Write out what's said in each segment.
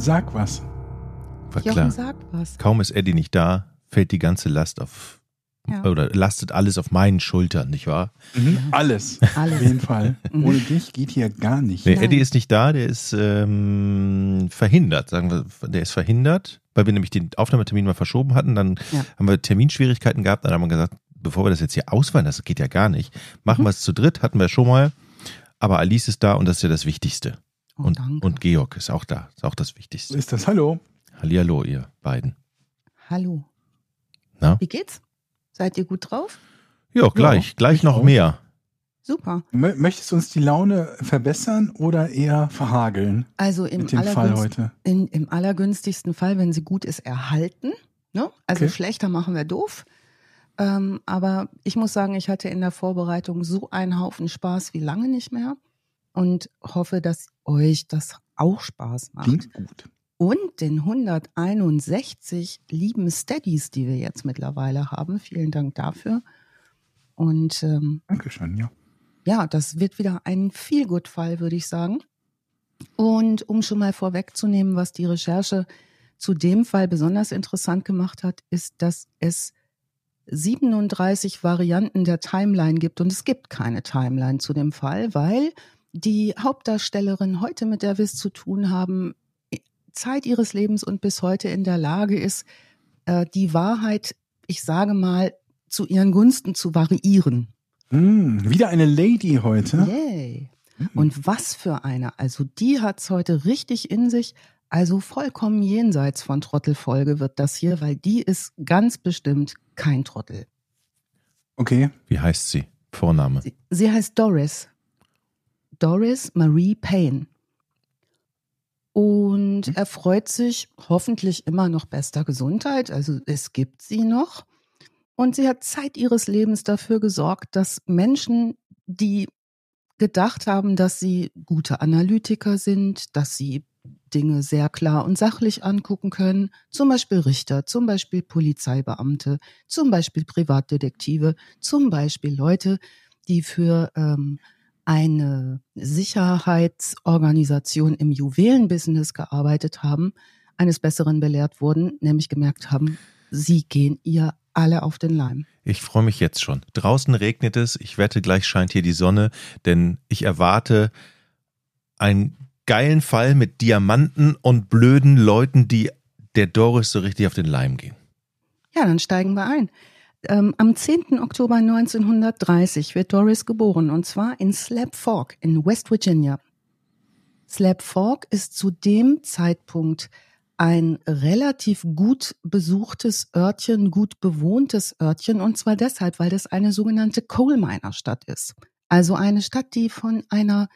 Sag was. War Jochen klar. sagt was. Kaum ist Eddie nicht da, fällt die ganze Last auf Ja. oder lastet alles auf meinen Schultern, nicht wahr? Alles. Alles. Auf jeden Fall. Mhm. Ohne dich geht hier gar nicht. Nee. Eddie ist nicht da, der ist ähm, verhindert, sagen wir, der ist verhindert, weil wir nämlich den Aufnahmetermin mal verschoben hatten, dann Ja. haben wir Terminschwierigkeiten gehabt, dann haben wir gesagt, bevor wir das jetzt hier ausweihen, das geht ja gar nicht, machen Mhm. wir es zu dritt, hatten wir schon mal, aber Alice ist da und das ist ja das Wichtigste. Oh, und, danke. und Georg ist auch da, ist auch das Wichtigste. ist das. Hallo. Hallihallo, ihr beiden. Hallo. Na? Wie geht's? Seid ihr gut drauf? Ja, gleich, gleich ich noch auch. mehr. Super. Mö- Möchtest du uns die Laune verbessern oder eher verhageln Also im, mit dem Fall heute? in, im allergünstigsten Fall, wenn sie gut ist, erhalten. Ne? Also Okay. schlechter machen wir doof. Ähm, aber ich muss sagen, ich hatte in der Vorbereitung so einen Haufen Spaß wie lange nicht mehr und hoffe, dass euch das auch Spaß macht. Klingt gut. Und den 161 lieben Steadies, die wir jetzt mittlerweile haben. Vielen Dank dafür. Und ähm, Dankeschön, ja. ja, das wird wieder ein Feel-Good-Fall, würde ich sagen. Und um schon mal vorwegzunehmen, was die Recherche zu dem Fall besonders interessant gemacht hat, ist, dass es 37 Varianten der Timeline gibt und es gibt keine Timeline zu dem Fall, weil die Hauptdarstellerin heute, mit der wir es zu tun haben, Zeit ihres Lebens und bis heute in der Lage ist, äh, die Wahrheit, ich sage mal, zu ihren Gunsten zu variieren. Hm, wieder eine Lady heute. Yay. Hm. Und was für eine. Also die hat's heute richtig in sich. Also vollkommen jenseits von Trottelfolge wird das hier, weil die ist ganz bestimmt kein Trottel. Okay. Wie heißt sie? Vorname. Sie, sie heißt Doris. Doris Marie Payne. Und er freut sich hoffentlich immer noch bester Gesundheit. Also es gibt sie noch. Und sie hat Zeit ihres Lebens dafür gesorgt, dass Menschen, die gedacht haben, dass sie gute Analytiker sind, dass sie Dinge sehr klar und sachlich angucken können, zum Beispiel Richter, zum Beispiel Polizeibeamte, zum Beispiel Privatdetektive, zum Beispiel Leute, die für ähm, eine Sicherheitsorganisation im Juwelenbusiness gearbeitet haben, eines Besseren belehrt wurden, nämlich gemerkt haben, sie gehen ihr alle auf den Leim. Ich freue mich jetzt schon. Draußen regnet es. Ich wette, gleich scheint hier die Sonne, denn ich erwarte einen geilen Fall mit Diamanten und blöden Leuten, die der Doris so richtig auf den Leim gehen. Ja, dann steigen wir ein. Ähm, am 10. Oktober 1930 wird Doris geboren und zwar in Slab Fork in West Virginia. Slab Fork ist zu dem Zeitpunkt ein relativ gut besuchtes Örtchen, gut bewohntes Örtchen und zwar deshalb, weil das eine sogenannte Coal Miner Stadt ist. Also eine Stadt, die von einer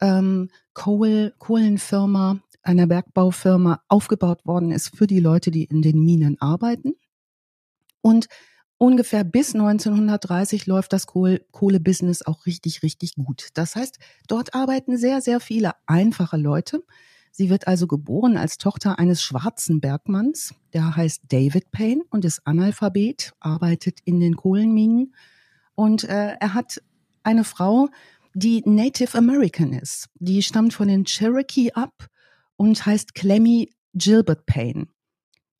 ähm, Kohl, Kohlenfirma, einer Bergbaufirma aufgebaut worden ist für die Leute, die in den Minen arbeiten. Und ungefähr bis 1930 läuft das Kohl Kohlebusiness auch richtig, richtig gut. Das heißt, dort arbeiten sehr, sehr viele einfache Leute. Sie wird also geboren als Tochter eines schwarzen Bergmanns, der heißt David Payne und ist Analphabet, arbeitet in den Kohlenminen. Und äh, er hat eine Frau, die Native American ist. Die stammt von den Cherokee ab und heißt Clemmy Gilbert Payne.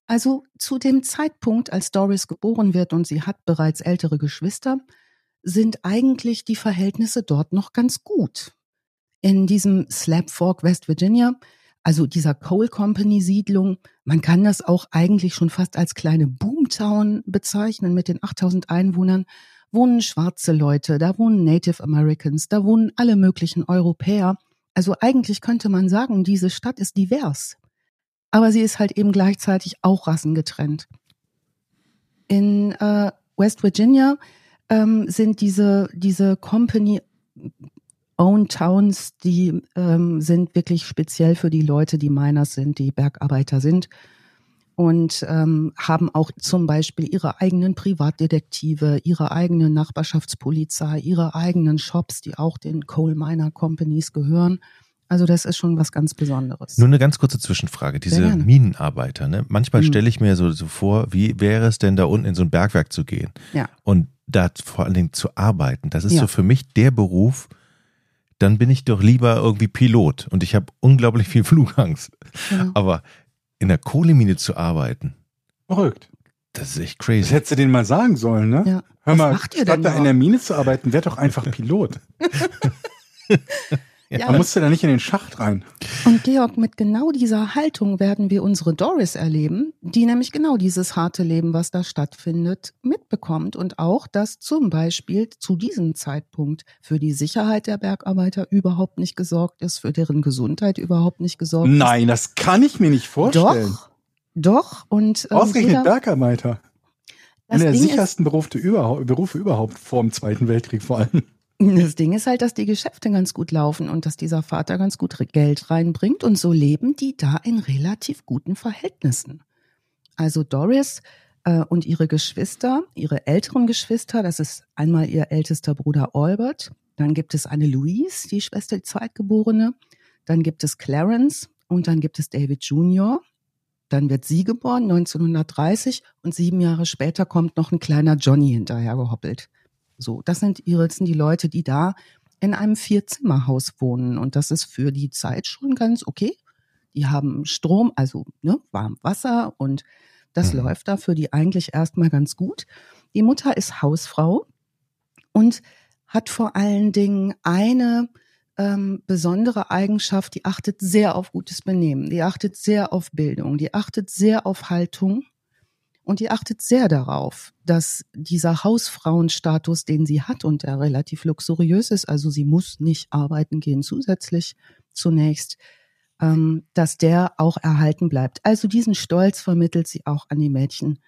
Also zu dem Zeitpunkt, als Doris geboren wird und sie hat bereits ältere Geschwister, sind eigentlich die Verhältnisse dort noch ganz gut. In diesem Slab Fork, West Virginia, also dieser Coal Company Siedlung, man kann das auch eigentlich schon fast als kleine Boomtown bezeichnen mit den 8000 Einwohnern, wohnen schwarze Leute, da wohnen Native Americans, da wohnen alle möglichen Europäer. Also eigentlich könnte man sagen, diese Stadt ist divers aber sie ist halt eben gleichzeitig auch rassengetrennt. In äh, West Virginia ähm, sind diese, diese Company Owned Towns, die ähm, sind wirklich speziell für die Leute, die Miners sind, die Bergarbeiter sind und ähm, haben auch zum Beispiel ihre eigenen Privatdetektive, ihre eigene Nachbarschaftspolizei, ihre eigenen Shops, die auch den Coal Miner Companies gehören. Also das ist schon was ganz Besonderes. Nur eine ganz kurze Zwischenfrage. Diese. Minenarbeiter, ne? Manchmal Mhm. stelle ich mir so, so vor, wie wäre es denn da unten in so ein Bergwerk zu gehen? Ja. Und da vor allen Dingen zu arbeiten. Das ist Ja. so für mich der Beruf, dann bin ich doch lieber irgendwie Pilot und ich habe unglaublich viel Flugangst. Ja. Aber in der Kohlemine zu arbeiten, Verrückt. das ist echt Das crazy. hättest du denen mal sagen sollen, ne? Ja. Hör Was mal, macht ihr statt denn da da? in der Mine zu arbeiten, werd doch einfach Pilot. Ja, Man musste da nicht in den Schacht rein. Und Georg, mit genau dieser Haltung werden wir unsere Doris erleben, die nämlich genau dieses harte Leben, was da stattfindet, mitbekommt und auch, dass zum Beispiel zu diesem Zeitpunkt für die Sicherheit der Bergarbeiter überhaupt nicht gesorgt ist, für deren Gesundheit überhaupt nicht gesorgt Nein, das kann ich mir nicht ist. vorstellen. Doch, doch. Und ähm, Ausgerechnet Bergarbeiter. das Einer der Ding ist- sichersten Berufe überhaupt, Berufe überhaupt vor dem Zweiten Weltkrieg vor allem. Das Ding ist halt, dass die Geschäfte ganz gut laufen und dass dieser Vater ganz gut Geld reinbringt und so leben die da in relativ guten Verhältnissen. Also Doris äh, und ihre Geschwister, ihre älteren Geschwister, das ist einmal ihr ältester Bruder Albert, dann gibt es eine Louise, die Schwester, die Zweitgeborene, dann gibt es Clarence und dann gibt es David Jr., dann wird sie geboren, 1930, und sieben Jahre später kommt noch ein kleiner Johnny hinterhergehoppelt. So, das sind sind die Leute, die da in einem Vierzimmerhaus wohnen. Und das ist für die Zeit schon ganz okay. Die haben Strom, also ne, warm Wasser und das Mhm. läuft da für die eigentlich erstmal ganz gut. Die Mutter ist Hausfrau und hat vor allen Dingen eine ähm, besondere Eigenschaft, die achtet sehr auf gutes Benehmen, die achtet sehr auf Bildung, die achtet sehr auf Haltung und die achtet sehr darauf, dass dieser Hausfrauenstatus, den sie hat und der relativ luxuriös ist, also sie muss nicht arbeiten gehen zusätzlich zunächst, ähm, dass der auch erhalten bleibt. Also diesen Stolz vermittelt sie auch an die Mädchen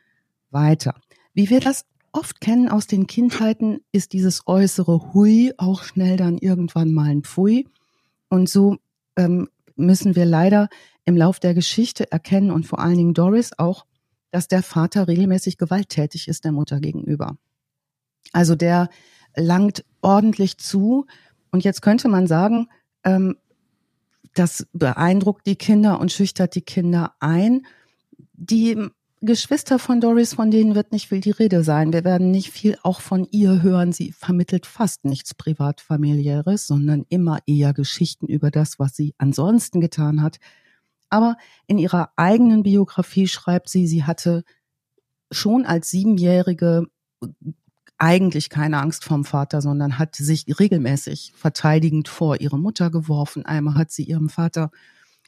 weiter. Wie wir das oft kennen aus den Kindheiten, ist dieses äußere Hui auch schnell dann irgendwann mal ein Pfui. Und so ähm, müssen wir leider im Lauf der Geschichte erkennen und vor allen Dingen Doris auch, dass der Vater regelmäßig gewalttätig ist der Mutter gegenüber. Also der langt ordentlich zu. Und jetzt könnte man sagen, ähm, das beeindruckt die Kinder und schüchtert die Kinder ein. Die Geschwister von Doris, von denen wird nicht viel die Rede sein. Wir werden nicht viel auch von ihr hören. Sie vermittelt fast nichts Privatfamiliäres, sondern immer eher Geschichten über das, was sie ansonsten getan hat. Aber in ihrer eigenen Biografie schreibt sie, sie hatte schon als Siebenjährige eigentlich keine Angst vom Vater, sondern hat sich regelmäßig verteidigend vor ihre Mutter geworfen. Einmal hat sie ihrem Vater,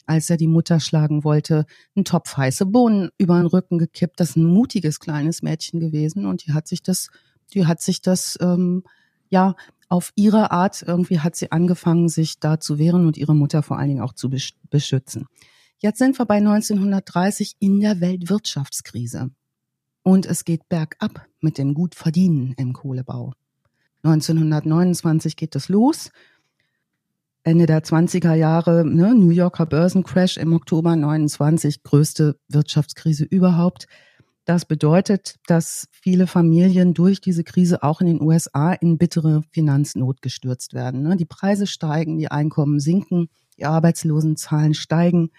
als er die Mutter schlagen wollte, einen Topf heiße Bohnen über den Rücken gekippt. Das ist ein mutiges kleines Mädchen gewesen und die hat sich das, die hat sich das, ähm, ja, auf ihre Art irgendwie hat sie angefangen, sich da zu wehren und ihre Mutter vor allen Dingen auch zu besch- beschützen. Jetzt sind wir bei 1930 in der Weltwirtschaftskrise. Und es geht bergab mit dem Gutverdienen im Kohlebau. 1929 geht es los. Ende der 20er Jahre, ne, New Yorker Börsencrash im Oktober 29, größte Wirtschaftskrise überhaupt. Das bedeutet, dass viele Familien durch diese Krise auch in den USA in bittere Finanznot gestürzt werden. Ne? Die Preise steigen, die Einkommen sinken, die Arbeitslosenzahlen steigen.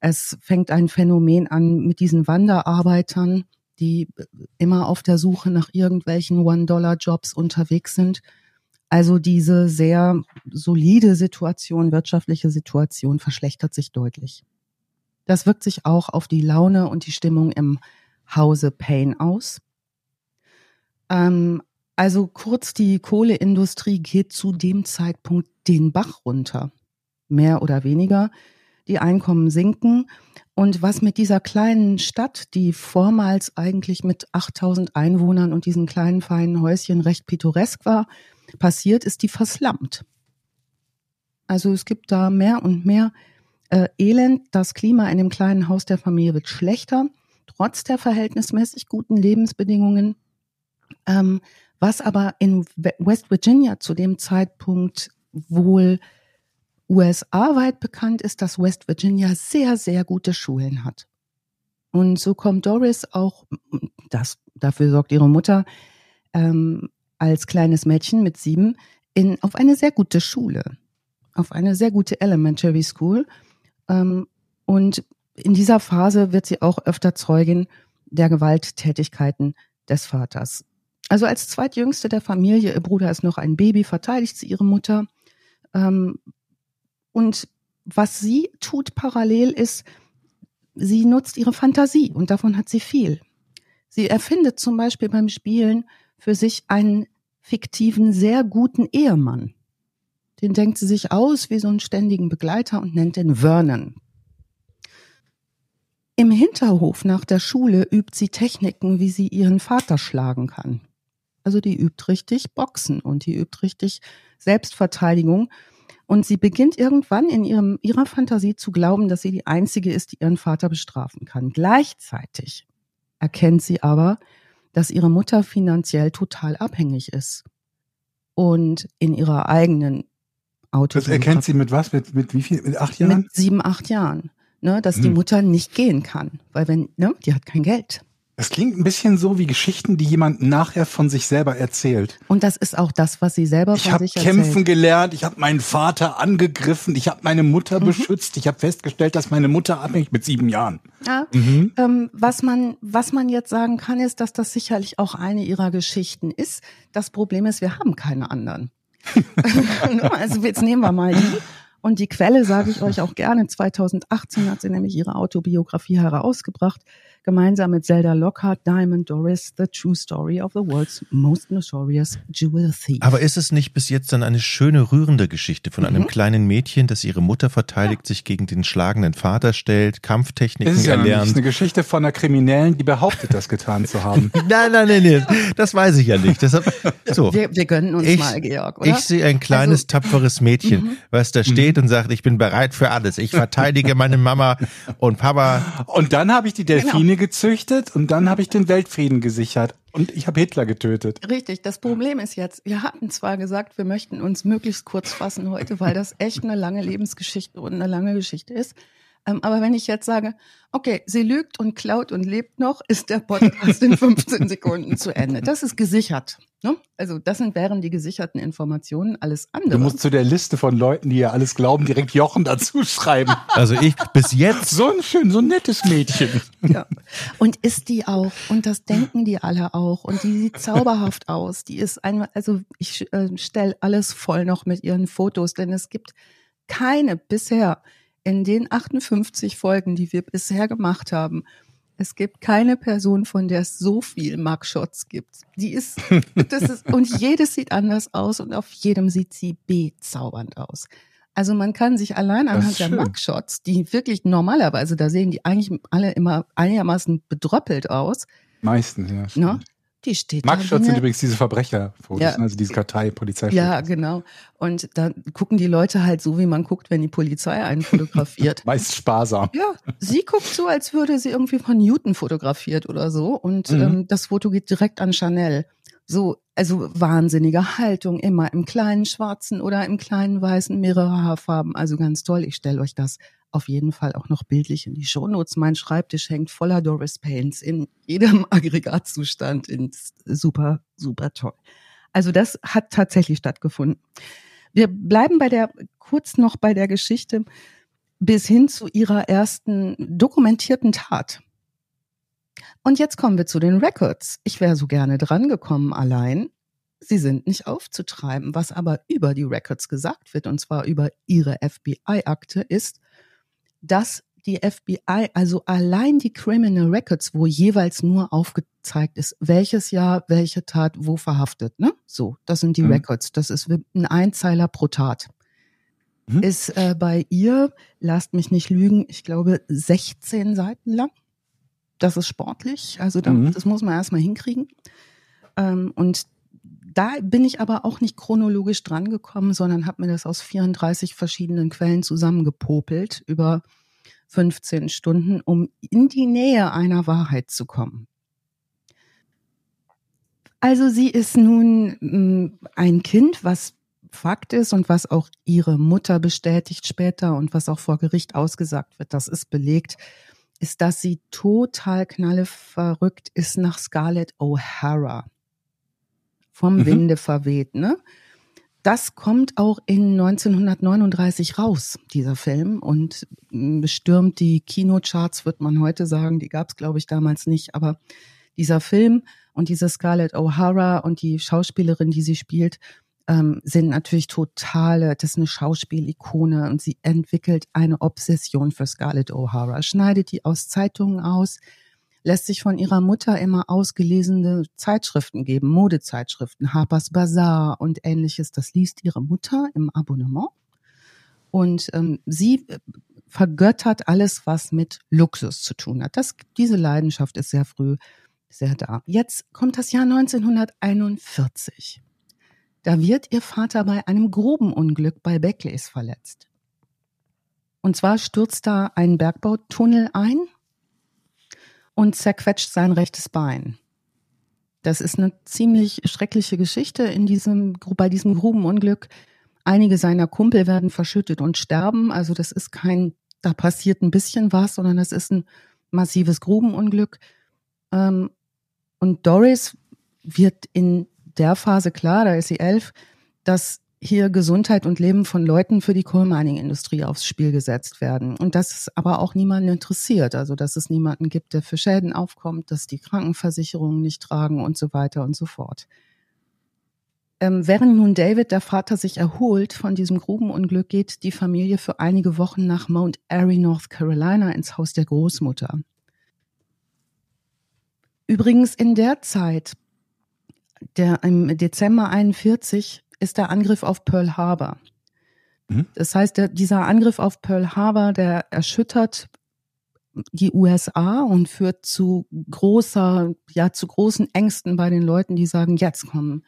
Es fängt ein Phänomen an mit diesen Wanderarbeitern, die immer auf der Suche nach irgendwelchen One-Dollar-Jobs unterwegs sind. Also diese sehr solide Situation, wirtschaftliche Situation verschlechtert sich deutlich. Das wirkt sich auch auf die Laune und die Stimmung im Hause Payne aus. Ähm, also kurz, die Kohleindustrie geht zu dem Zeitpunkt den Bach runter. Mehr oder weniger. Die Einkommen sinken. Und was mit dieser kleinen Stadt, die vormals eigentlich mit 8000 Einwohnern und diesen kleinen feinen Häuschen recht pittoresk war, passiert, ist die verslammt. Also es gibt da mehr und mehr äh, Elend. Das Klima in dem kleinen Haus der Familie wird schlechter, trotz der verhältnismäßig guten Lebensbedingungen. Ähm, was aber in West Virginia zu dem Zeitpunkt wohl USA-weit bekannt ist, dass West Virginia sehr, sehr gute Schulen hat. Und so kommt Doris auch, das, dafür sorgt ihre Mutter, ähm, als kleines Mädchen mit sieben in, auf eine sehr gute Schule, auf eine sehr gute Elementary School. Ähm, und in dieser Phase wird sie auch öfter Zeugin der Gewalttätigkeiten des Vaters. Also als zweitjüngste der Familie, ihr Bruder ist noch ein Baby, verteidigt sie ihre Mutter Ähm, und was sie tut parallel ist, sie nutzt ihre Fantasie und davon hat sie viel. Sie erfindet zum Beispiel beim Spielen für sich einen fiktiven, sehr guten Ehemann. Den denkt sie sich aus wie so einen ständigen Begleiter und nennt den Vernon. Im Hinterhof nach der Schule übt sie Techniken, wie sie ihren Vater schlagen kann. Also die übt richtig Boxen und die übt richtig Selbstverteidigung. Und sie beginnt irgendwann in ihrem, ihrer Fantasie zu glauben, dass sie die Einzige ist, die ihren Vater bestrafen kann. Gleichzeitig erkennt sie aber, dass ihre Mutter finanziell total abhängig ist und in ihrer eigenen Auto. Das erkennt sie mit was? Mit, mit wie viel? Mit acht Jahren? Mit sieben, acht Jahren. Ne, dass hm. die Mutter nicht gehen kann. Weil wenn, ne, die hat kein Geld. Das klingt ein bisschen so wie Geschichten, die jemand nachher von sich selber erzählt. Und das ist auch das, was sie selber ich von sich erzählt. Ich habe kämpfen gelernt, ich habe meinen Vater angegriffen, ich habe meine Mutter mhm. beschützt, ich habe festgestellt, dass meine Mutter abhängig mit sieben Jahren. Ja, mhm. ähm, was man was man jetzt sagen kann, ist, dass das sicherlich auch eine ihrer Geschichten ist. Das Problem ist, wir haben keine anderen. also jetzt nehmen wir mal die. Und die Quelle sage ich euch auch gerne. 2018 hat sie nämlich ihre Autobiografie herausgebracht gemeinsam mit Zelda Lockhart, Diamond Doris, The True Story of the World's Most Notorious Jewel Thief. Aber ist es nicht bis jetzt dann eine schöne, rührende Geschichte von einem mhm. kleinen Mädchen, das ihre Mutter verteidigt, ja. sich gegen den schlagenden Vater stellt, Kampftechniken ist ja erlernt? Nicht eine Geschichte von einer Kriminellen, die behauptet, das getan zu haben. nein, nein, nein, nein, das weiß ich ja nicht. Deshalb, so. Wir, wir gönnen uns ich, mal, Georg, oder? Ich sehe ein kleines, also, tapferes Mädchen, mhm. was da steht mhm. und sagt, ich bin bereit für alles. Ich verteidige meine Mama und Papa. Und dann habe ich die Delfine genau. Gezüchtet und dann habe ich den Weltfrieden gesichert und ich habe Hitler getötet. Richtig, das Problem ist jetzt, wir hatten zwar gesagt, wir möchten uns möglichst kurz fassen heute, weil das echt eine lange Lebensgeschichte und eine lange Geschichte ist. Ähm, aber wenn ich jetzt sage, okay, sie lügt und klaut und lebt noch, ist der Podcast in 15 Sekunden zu Ende. Das ist gesichert. Ne? Also das sind, wären die gesicherten Informationen, alles andere. Du musst zu der Liste von Leuten, die ja alles glauben, direkt Jochen dazu schreiben. Also ich bis jetzt so ein schön, so ein nettes Mädchen. Ja. Und ist die auch und das denken die alle auch und die sieht zauberhaft aus. Die ist einmal, also ich äh, stelle alles voll noch mit ihren Fotos, denn es gibt keine bisher in den 58 Folgen, die wir bisher gemacht haben, es gibt keine Person, von der es so viel Mugshots gibt. Die ist, das ist, und jedes sieht anders aus und auf jedem sieht sie bezaubernd aus. Also man kann sich allein anhand der Mugshots, die wirklich normalerweise, da sehen die eigentlich alle immer einigermaßen bedröppelt aus. Meistens, ja. Ne? Die steht Mugshot sind übrigens diese Verbrecherfotos, ja. Also diese Kartei, Polizeifotos. Ja, genau. Und da gucken die Leute halt so, wie man guckt, wenn die Polizei einen fotografiert. Meist sparsam. Ja, sie guckt so, als würde sie irgendwie von Newton fotografiert oder so. Und mhm. ähm, das Foto geht direkt an Chanel. So, also wahnsinnige Haltung, immer im kleinen schwarzen oder im kleinen weißen, mehrere Haarfarben. Also ganz toll. Ich stelle euch das auf jeden Fall auch noch bildlich in die Shownotes. Mein Schreibtisch hängt voller Doris Paints in jedem Aggregatzustand. Super, super toll. Also das hat tatsächlich stattgefunden. Wir bleiben bei der, kurz noch bei der Geschichte bis hin zu ihrer ersten dokumentierten Tat. Und jetzt kommen wir zu den Records. Ich wäre so gerne dran gekommen allein. Sie sind nicht aufzutreiben. Was aber über die Records gesagt wird, und zwar über ihre FBI-Akte, ist, dass die FBI, also allein die Criminal Records, wo jeweils nur aufgezeigt ist, welches Jahr welche Tat wo verhaftet, ne? So, das sind die mhm. Records. Das ist ein Einzeiler pro Tat. Mhm. Ist äh, bei ihr, lasst mich nicht lügen, ich glaube 16 Seiten lang. Das ist sportlich, also da, mhm. das muss man erstmal hinkriegen. Ähm, und da bin ich aber auch nicht chronologisch drangekommen, sondern habe mir das aus 34 verschiedenen Quellen zusammengepopelt über 15 Stunden, um in die Nähe einer Wahrheit zu kommen. Also sie ist nun mm, ein Kind, was Fakt ist und was auch ihre Mutter bestätigt später und was auch vor Gericht ausgesagt wird, das ist belegt, ist, dass sie total knalleverrückt ist nach Scarlett O'Hara vom mhm. Winde verweht. Ne? Das kommt auch in 1939 raus, dieser Film, und bestürmt die Kinocharts, wird man heute sagen. Die gab es, glaube ich, damals nicht. Aber dieser Film und diese Scarlett O'Hara und die Schauspielerin, die sie spielt, ähm, sind natürlich totale, das ist eine Schauspielikone und sie entwickelt eine Obsession für Scarlett O'Hara, schneidet die aus Zeitungen aus, lässt sich von ihrer Mutter immer ausgelesene Zeitschriften geben, Modezeitschriften, Harper's Bazaar und ähnliches. Das liest ihre Mutter im Abonnement. Und ähm, sie äh, vergöttert alles, was mit Luxus zu tun hat. Das, diese Leidenschaft ist sehr früh sehr da. Jetzt kommt das Jahr 1941. Da wird ihr Vater bei einem Grubenunglück bei Beckleys verletzt. Und zwar stürzt da ein Bergbautunnel ein und zerquetscht sein rechtes Bein. Das ist eine ziemlich schreckliche Geschichte in diesem, bei diesem Grubenunglück. Einige seiner Kumpel werden verschüttet und sterben. Also das ist kein, da passiert ein bisschen was, sondern das ist ein massives Grubenunglück. Ähm, und Doris wird in der Phase klar, da ist sie elf, dass hier Gesundheit und Leben von Leuten für die Coal Mining Industrie aufs Spiel gesetzt werden. Und dass es aber auch niemanden interessiert. Also, dass es niemanden gibt, der für Schäden aufkommt, dass die Krankenversicherungen nicht tragen und so weiter und so fort. Ähm, während nun David, der Vater, sich erholt von diesem Grubenunglück, geht die Familie für einige Wochen nach Mount Airy, North Carolina, ins Haus der Großmutter. Übrigens in der Zeit, der im Dezember 41 ist der Angriff auf Pearl Harbor. Mhm. Das heißt, der, dieser Angriff auf Pearl Harbor, der erschüttert die USA und führt zu großer, ja, zu großen Ängsten bei den Leuten, die sagen, jetzt kommen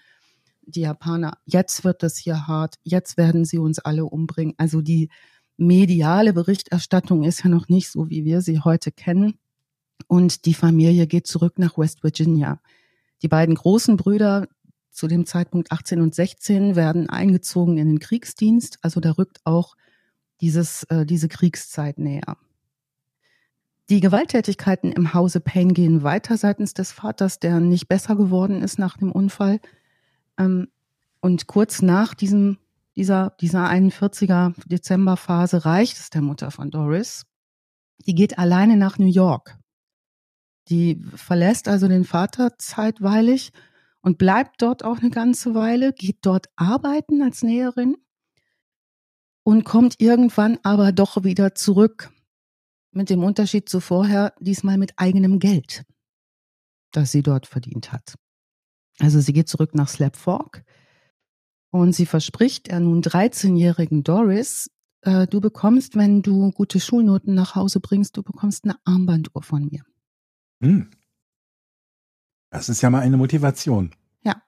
die Japaner, jetzt wird es hier hart, jetzt werden sie uns alle umbringen. Also die mediale Berichterstattung ist ja noch nicht so, wie wir sie heute kennen. Und die Familie geht zurück nach West Virginia. Die beiden großen Brüder, zu dem Zeitpunkt 18 und 16 werden eingezogen in den Kriegsdienst. Also da rückt auch dieses, äh, diese Kriegszeit näher. Die Gewalttätigkeiten im Hause Payne gehen weiter seitens des Vaters, der nicht besser geworden ist nach dem Unfall. Ähm, und kurz nach diesem, dieser, dieser 41er Dezemberphase reicht es der Mutter von Doris. Die geht alleine nach New York. Die verlässt also den Vater zeitweilig und bleibt dort auch eine ganze Weile, geht dort arbeiten als Näherin und kommt irgendwann aber doch wieder zurück. Mit dem Unterschied zu vorher, diesmal mit eigenem Geld, das sie dort verdient hat. Also sie geht zurück nach Slap Fork und sie verspricht der nun 13-jährigen Doris, äh, du bekommst, wenn du gute Schulnoten nach Hause bringst, du bekommst eine Armbanduhr von mir. Hm. Das ist ja mal eine Motivation. Ja.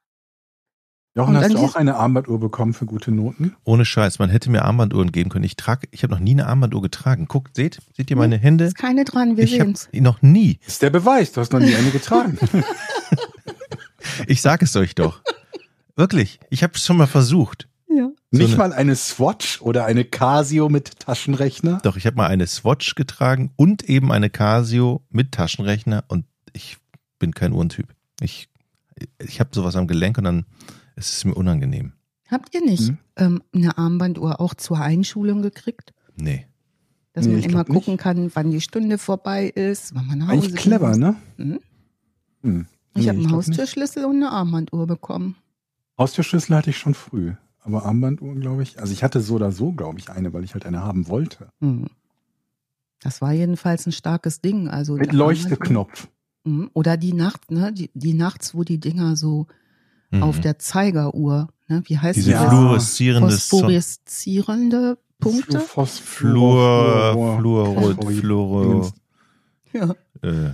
Jochen, hast du auch eine Armbanduhr bekommen für gute Noten? Ohne Scheiß, man hätte mir Armbanduhren geben können. Ich trage, ich habe noch nie eine Armbanduhr getragen. Guckt, seht, seht ihr meine Hände? Ist keine dran, wir ich sehen's. Noch nie. Ist der Beweis, du hast noch nie eine getragen. ich sage es euch doch. Wirklich, ich habe es schon mal versucht. Ja. So Nicht mal eine Swatch oder eine Casio mit Taschenrechner? Doch, ich habe mal eine Swatch getragen und eben eine Casio mit Taschenrechner und ich bin kein Uhrentyp. Ich, ich habe sowas am Gelenk und dann ist es mir unangenehm. Habt ihr nicht hm? ähm, eine Armbanduhr auch zur Einschulung gekriegt? Nee. Dass nee, man immer gucken nicht. kann, wann die Stunde vorbei ist, wann man nach Hause Eigentlich clever, muss. ne? Hm? Hm. Ich nee, habe einen Haustürschlüssel und eine Armbanduhr bekommen. Haustürschlüssel hatte ich schon früh. Aber Armbanduhren, glaube ich. Also ich hatte so oder so, glaube ich, eine, weil ich halt eine haben wollte. Hm. Das war jedenfalls ein starkes Ding. Also Mit Leuchteknopf. Mhm. Oder die Nacht, ne? Die, die nachts, wo die Dinger so mhm. auf der Zeigeruhr, ne? Wie heißt Diese das? fluoreszierende Phosphoreszierende Punkte? Phos Fluor, Fluorot, Fluoro. Ja. Äh.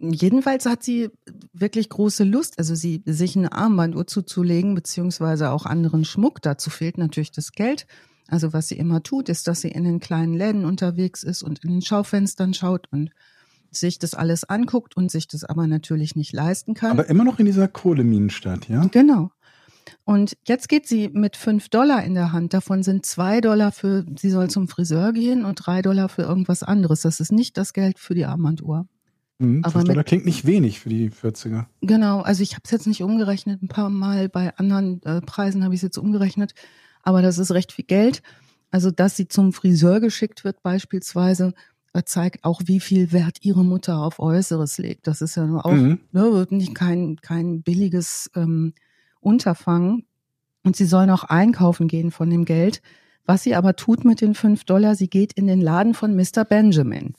Jedenfalls hat sie wirklich große Lust, also sie sich eine Armbanduhr zuzulegen, beziehungsweise auch anderen Schmuck. Dazu fehlt natürlich das Geld. Also was sie immer tut, ist, dass sie in den kleinen Läden unterwegs ist und in den Schaufenstern schaut und sich das alles anguckt und sich das aber natürlich nicht leisten kann. Aber immer noch in dieser Kohleminenstadt, ja? Genau. Und jetzt geht sie mit fünf Dollar in der Hand. Davon sind zwei Dollar für, sie soll zum Friseur gehen und drei Dollar für irgendwas anderes. Das ist nicht das Geld für die Armbanduhr. Mhm, aber Dollar klingt nicht wenig für die 40er. Genau, also ich habe es jetzt nicht umgerechnet. Ein paar Mal bei anderen äh, Preisen habe ich es jetzt umgerechnet. Aber das ist recht viel Geld. Also, dass sie zum Friseur geschickt wird beispielsweise, zeigt auch, wie viel Wert ihre Mutter auf Äußeres legt. Das ist ja auch mhm. ne, nicht kein, kein billiges ähm, Unterfangen. Und sie soll noch einkaufen gehen von dem Geld. Was sie aber tut mit den fünf Dollar, sie geht in den Laden von Mr. Benjamin.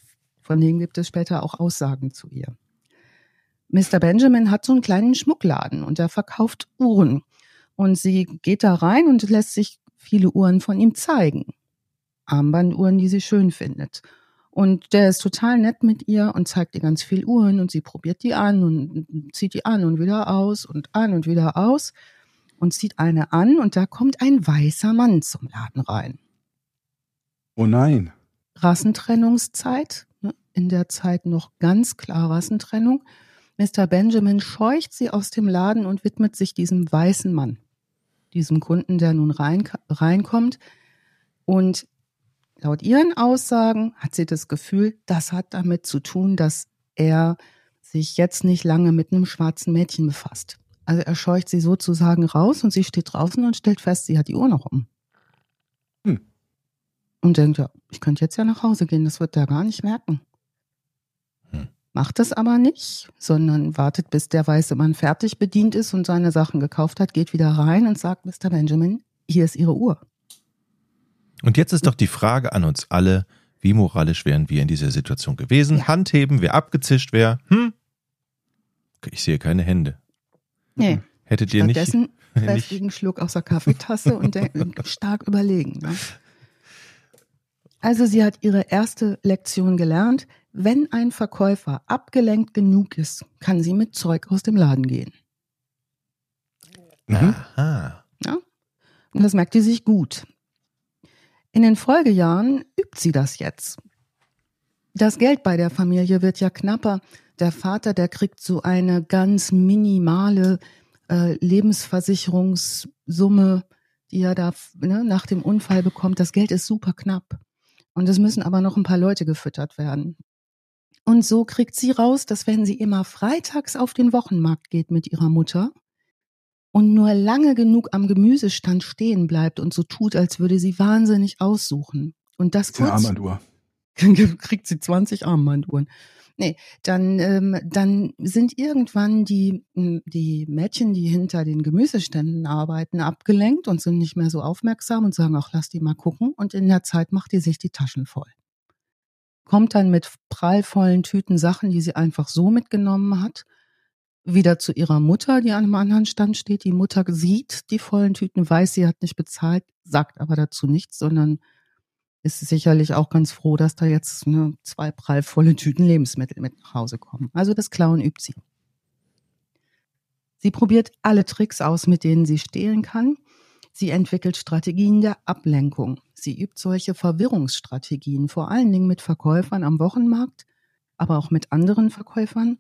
Von dem gibt es später auch Aussagen zu ihr. Mr. Benjamin hat so einen kleinen Schmuckladen und er verkauft Uhren. Und sie geht da rein und lässt sich viele Uhren von ihm zeigen. Armbanduhren, die sie schön findet. Und der ist total nett mit ihr und zeigt ihr ganz viel Uhren und sie probiert die an und zieht die an und wieder aus und an und wieder aus und zieht eine an und da kommt ein weißer Mann zum Laden rein. Oh nein. Rassentrennungszeit, in der Zeit noch ganz klar Rassentrennung. Mr. Benjamin scheucht sie aus dem Laden und widmet sich diesem weißen Mann, diesem Kunden, der nun rein, reinkommt. Und Laut ihren Aussagen hat sie das Gefühl, das hat damit zu tun, dass er sich jetzt nicht lange mit einem schwarzen Mädchen befasst. Also er scheucht sie sozusagen raus und sie steht draußen und stellt fest, sie hat die Uhr noch um. Hm. Und denkt, ja, ich könnte jetzt ja nach Hause gehen, das wird er gar nicht merken. Macht das aber nicht, sondern wartet, bis der weiße Mann fertig bedient ist und seine Sachen gekauft hat, geht wieder rein und sagt, Mr. Benjamin, hier ist Ihre Uhr. Und jetzt ist doch die Frage an uns alle, wie moralisch wären wir in dieser Situation gewesen? Ja. Handheben, wer abgezischt wäre? Hm? Ich sehe keine Hände. Nee. Hättet ihr nicht. Stattdessen kräftigen Schluck aus der Kaffeetasse und stark überlegen. Ne? Also sie hat ihre erste Lektion gelernt. Wenn ein Verkäufer abgelenkt genug ist, kann sie mit Zeug aus dem Laden gehen. Mhm. Aha. Ja? Und das merkt sie sich gut. In den Folgejahren übt sie das jetzt. Das Geld bei der Familie wird ja knapper. Der Vater, der kriegt so eine ganz minimale äh, Lebensversicherungssumme, die er da ne, nach dem Unfall bekommt. Das Geld ist super knapp. Und es müssen aber noch ein paar Leute gefüttert werden. Und so kriegt sie raus, dass wenn sie immer freitags auf den Wochenmarkt geht mit ihrer Mutter, und nur lange genug am Gemüsestand stehen bleibt und so tut, als würde sie wahnsinnig aussuchen. Und das kurz. Armbanduhr. kriegt sie 20 Armbanduhren. Nee, dann, ähm, dann sind irgendwann die, die Mädchen, die hinter den Gemüseständen arbeiten, abgelenkt und sind nicht mehr so aufmerksam und sagen, ach, lass die mal gucken. Und in der Zeit macht die sich die Taschen voll. Kommt dann mit prallvollen Tüten Sachen, die sie einfach so mitgenommen hat wieder zu ihrer Mutter, die an einem anderen Stand steht. Die Mutter sieht die vollen Tüten, weiß, sie hat nicht bezahlt, sagt aber dazu nichts, sondern ist sicherlich auch ganz froh, dass da jetzt ne, zwei prallvolle Tüten Lebensmittel mit nach Hause kommen. Also das Klauen übt sie. Sie probiert alle Tricks aus, mit denen sie stehlen kann. Sie entwickelt Strategien der Ablenkung. Sie übt solche Verwirrungsstrategien, vor allen Dingen mit Verkäufern am Wochenmarkt, aber auch mit anderen Verkäufern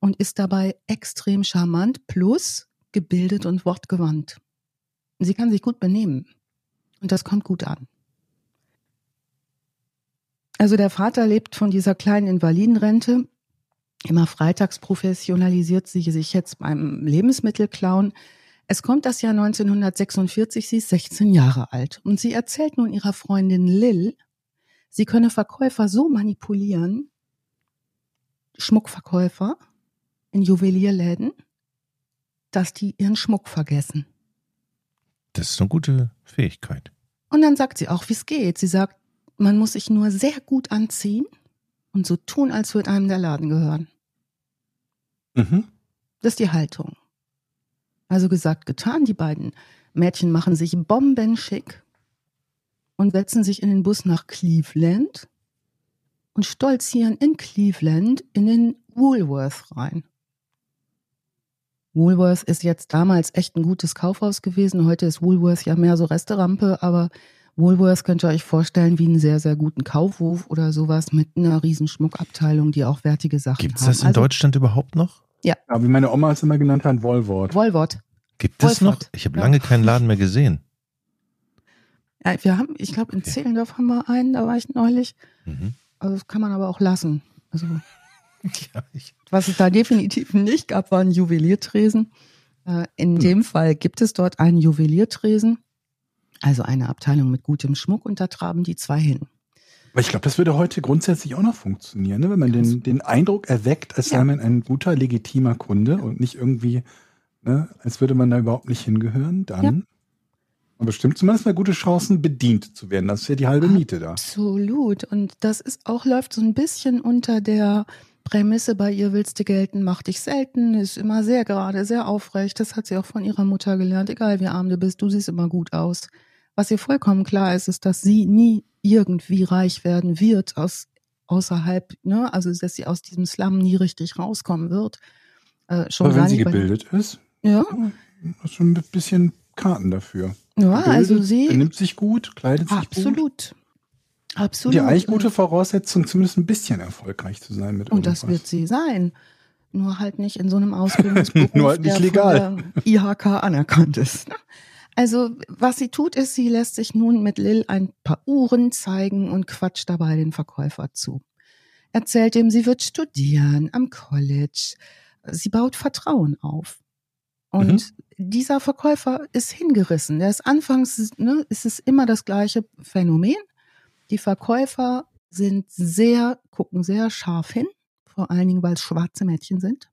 und ist dabei extrem charmant plus gebildet und wortgewandt. Sie kann sich gut benehmen und das kommt gut an. Also der Vater lebt von dieser kleinen Invalidenrente. Immer freitags professionalisiert sie sich jetzt beim Lebensmittelklauen. Es kommt das Jahr 1946, sie ist 16 Jahre alt und sie erzählt nun ihrer Freundin Lil, sie könne Verkäufer so manipulieren, Schmuckverkäufer, in Juwelierläden, dass die ihren Schmuck vergessen. Das ist eine gute Fähigkeit. Und dann sagt sie auch, wie es geht. Sie sagt, man muss sich nur sehr gut anziehen und so tun, als würde einem der Laden gehören. Mhm. Das ist die Haltung. Also gesagt, getan, die beiden Mädchen machen sich bombenschick und setzen sich in den Bus nach Cleveland und stolzieren in Cleveland in den Woolworth rein. Woolworth ist jetzt damals echt ein gutes Kaufhaus gewesen. Heute ist Woolworth ja mehr so Resterampe, aber Woolworth könnt ihr euch vorstellen wie einen sehr, sehr guten Kaufhof oder sowas mit einer riesen Schmuckabteilung, die auch wertige Sachen Gibt's haben. Gibt es das in also, Deutschland überhaupt noch? Ja. ja. Wie meine Oma es immer genannt hat, Wollwort. Wollwort. Gibt es noch? Ich habe lange keinen Laden mehr gesehen. Ja, wir haben, ich glaube, in okay. Zehlendorf haben wir einen, da war ich neulich. Mhm. Also das kann man aber auch lassen. Also Ja, Was es da definitiv nicht gab, waren Juweliertresen. Äh, in hm. dem Fall gibt es dort einen Juweliertresen, also eine Abteilung mit gutem Schmuck und da traben die zwei hin. Aber ich glaube, das würde heute grundsätzlich auch noch funktionieren, ne? wenn man den, den Eindruck erweckt, als sei man ein guter, legitimer Kunde und nicht irgendwie, ne, als würde man da überhaupt nicht hingehören, dann. Ja. Und bestimmt zumindest mal gute Chancen, bedient zu werden. Das ist ja die halbe Miete da. Absolut. Und das ist auch, läuft so ein bisschen unter der Prämisse, bei ihr willst du gelten, mach dich selten, ist immer sehr gerade, sehr aufrecht. Das hat sie auch von ihrer Mutter gelernt. Egal wie arm du bist, du siehst immer gut aus. Was ihr vollkommen klar ist, ist, dass sie nie irgendwie reich werden wird aus außerhalb, ne, also dass sie aus diesem Slum nie richtig rauskommen wird. Äh, schon Aber wenn sie gebildet ist, ja, hast schon ein bisschen Karten dafür. Ja, gebildet, also sie nimmt sich gut, kleidet sich absolut. gut. Absolut. Die eigentlich gute Voraussetzung, zumindest ein bisschen erfolgreich zu sein mit Und irgendwas. das wird sie sein. Nur halt nicht in so einem Ausbildungsberuf, Nur halt nicht legal. der IHK anerkannt ist. Also, was sie tut, ist, sie lässt sich nun mit Lil ein paar Uhren zeigen und quatscht dabei den Verkäufer zu. Erzählt ihm, sie wird studieren am College. Sie baut Vertrauen auf. Und mhm. dieser Verkäufer ist hingerissen. Der ist anfangs, ne, ist es immer das gleiche Phänomen. Die Verkäufer sind sehr, gucken sehr scharf hin, vor allen Dingen, weil es schwarze Mädchen sind.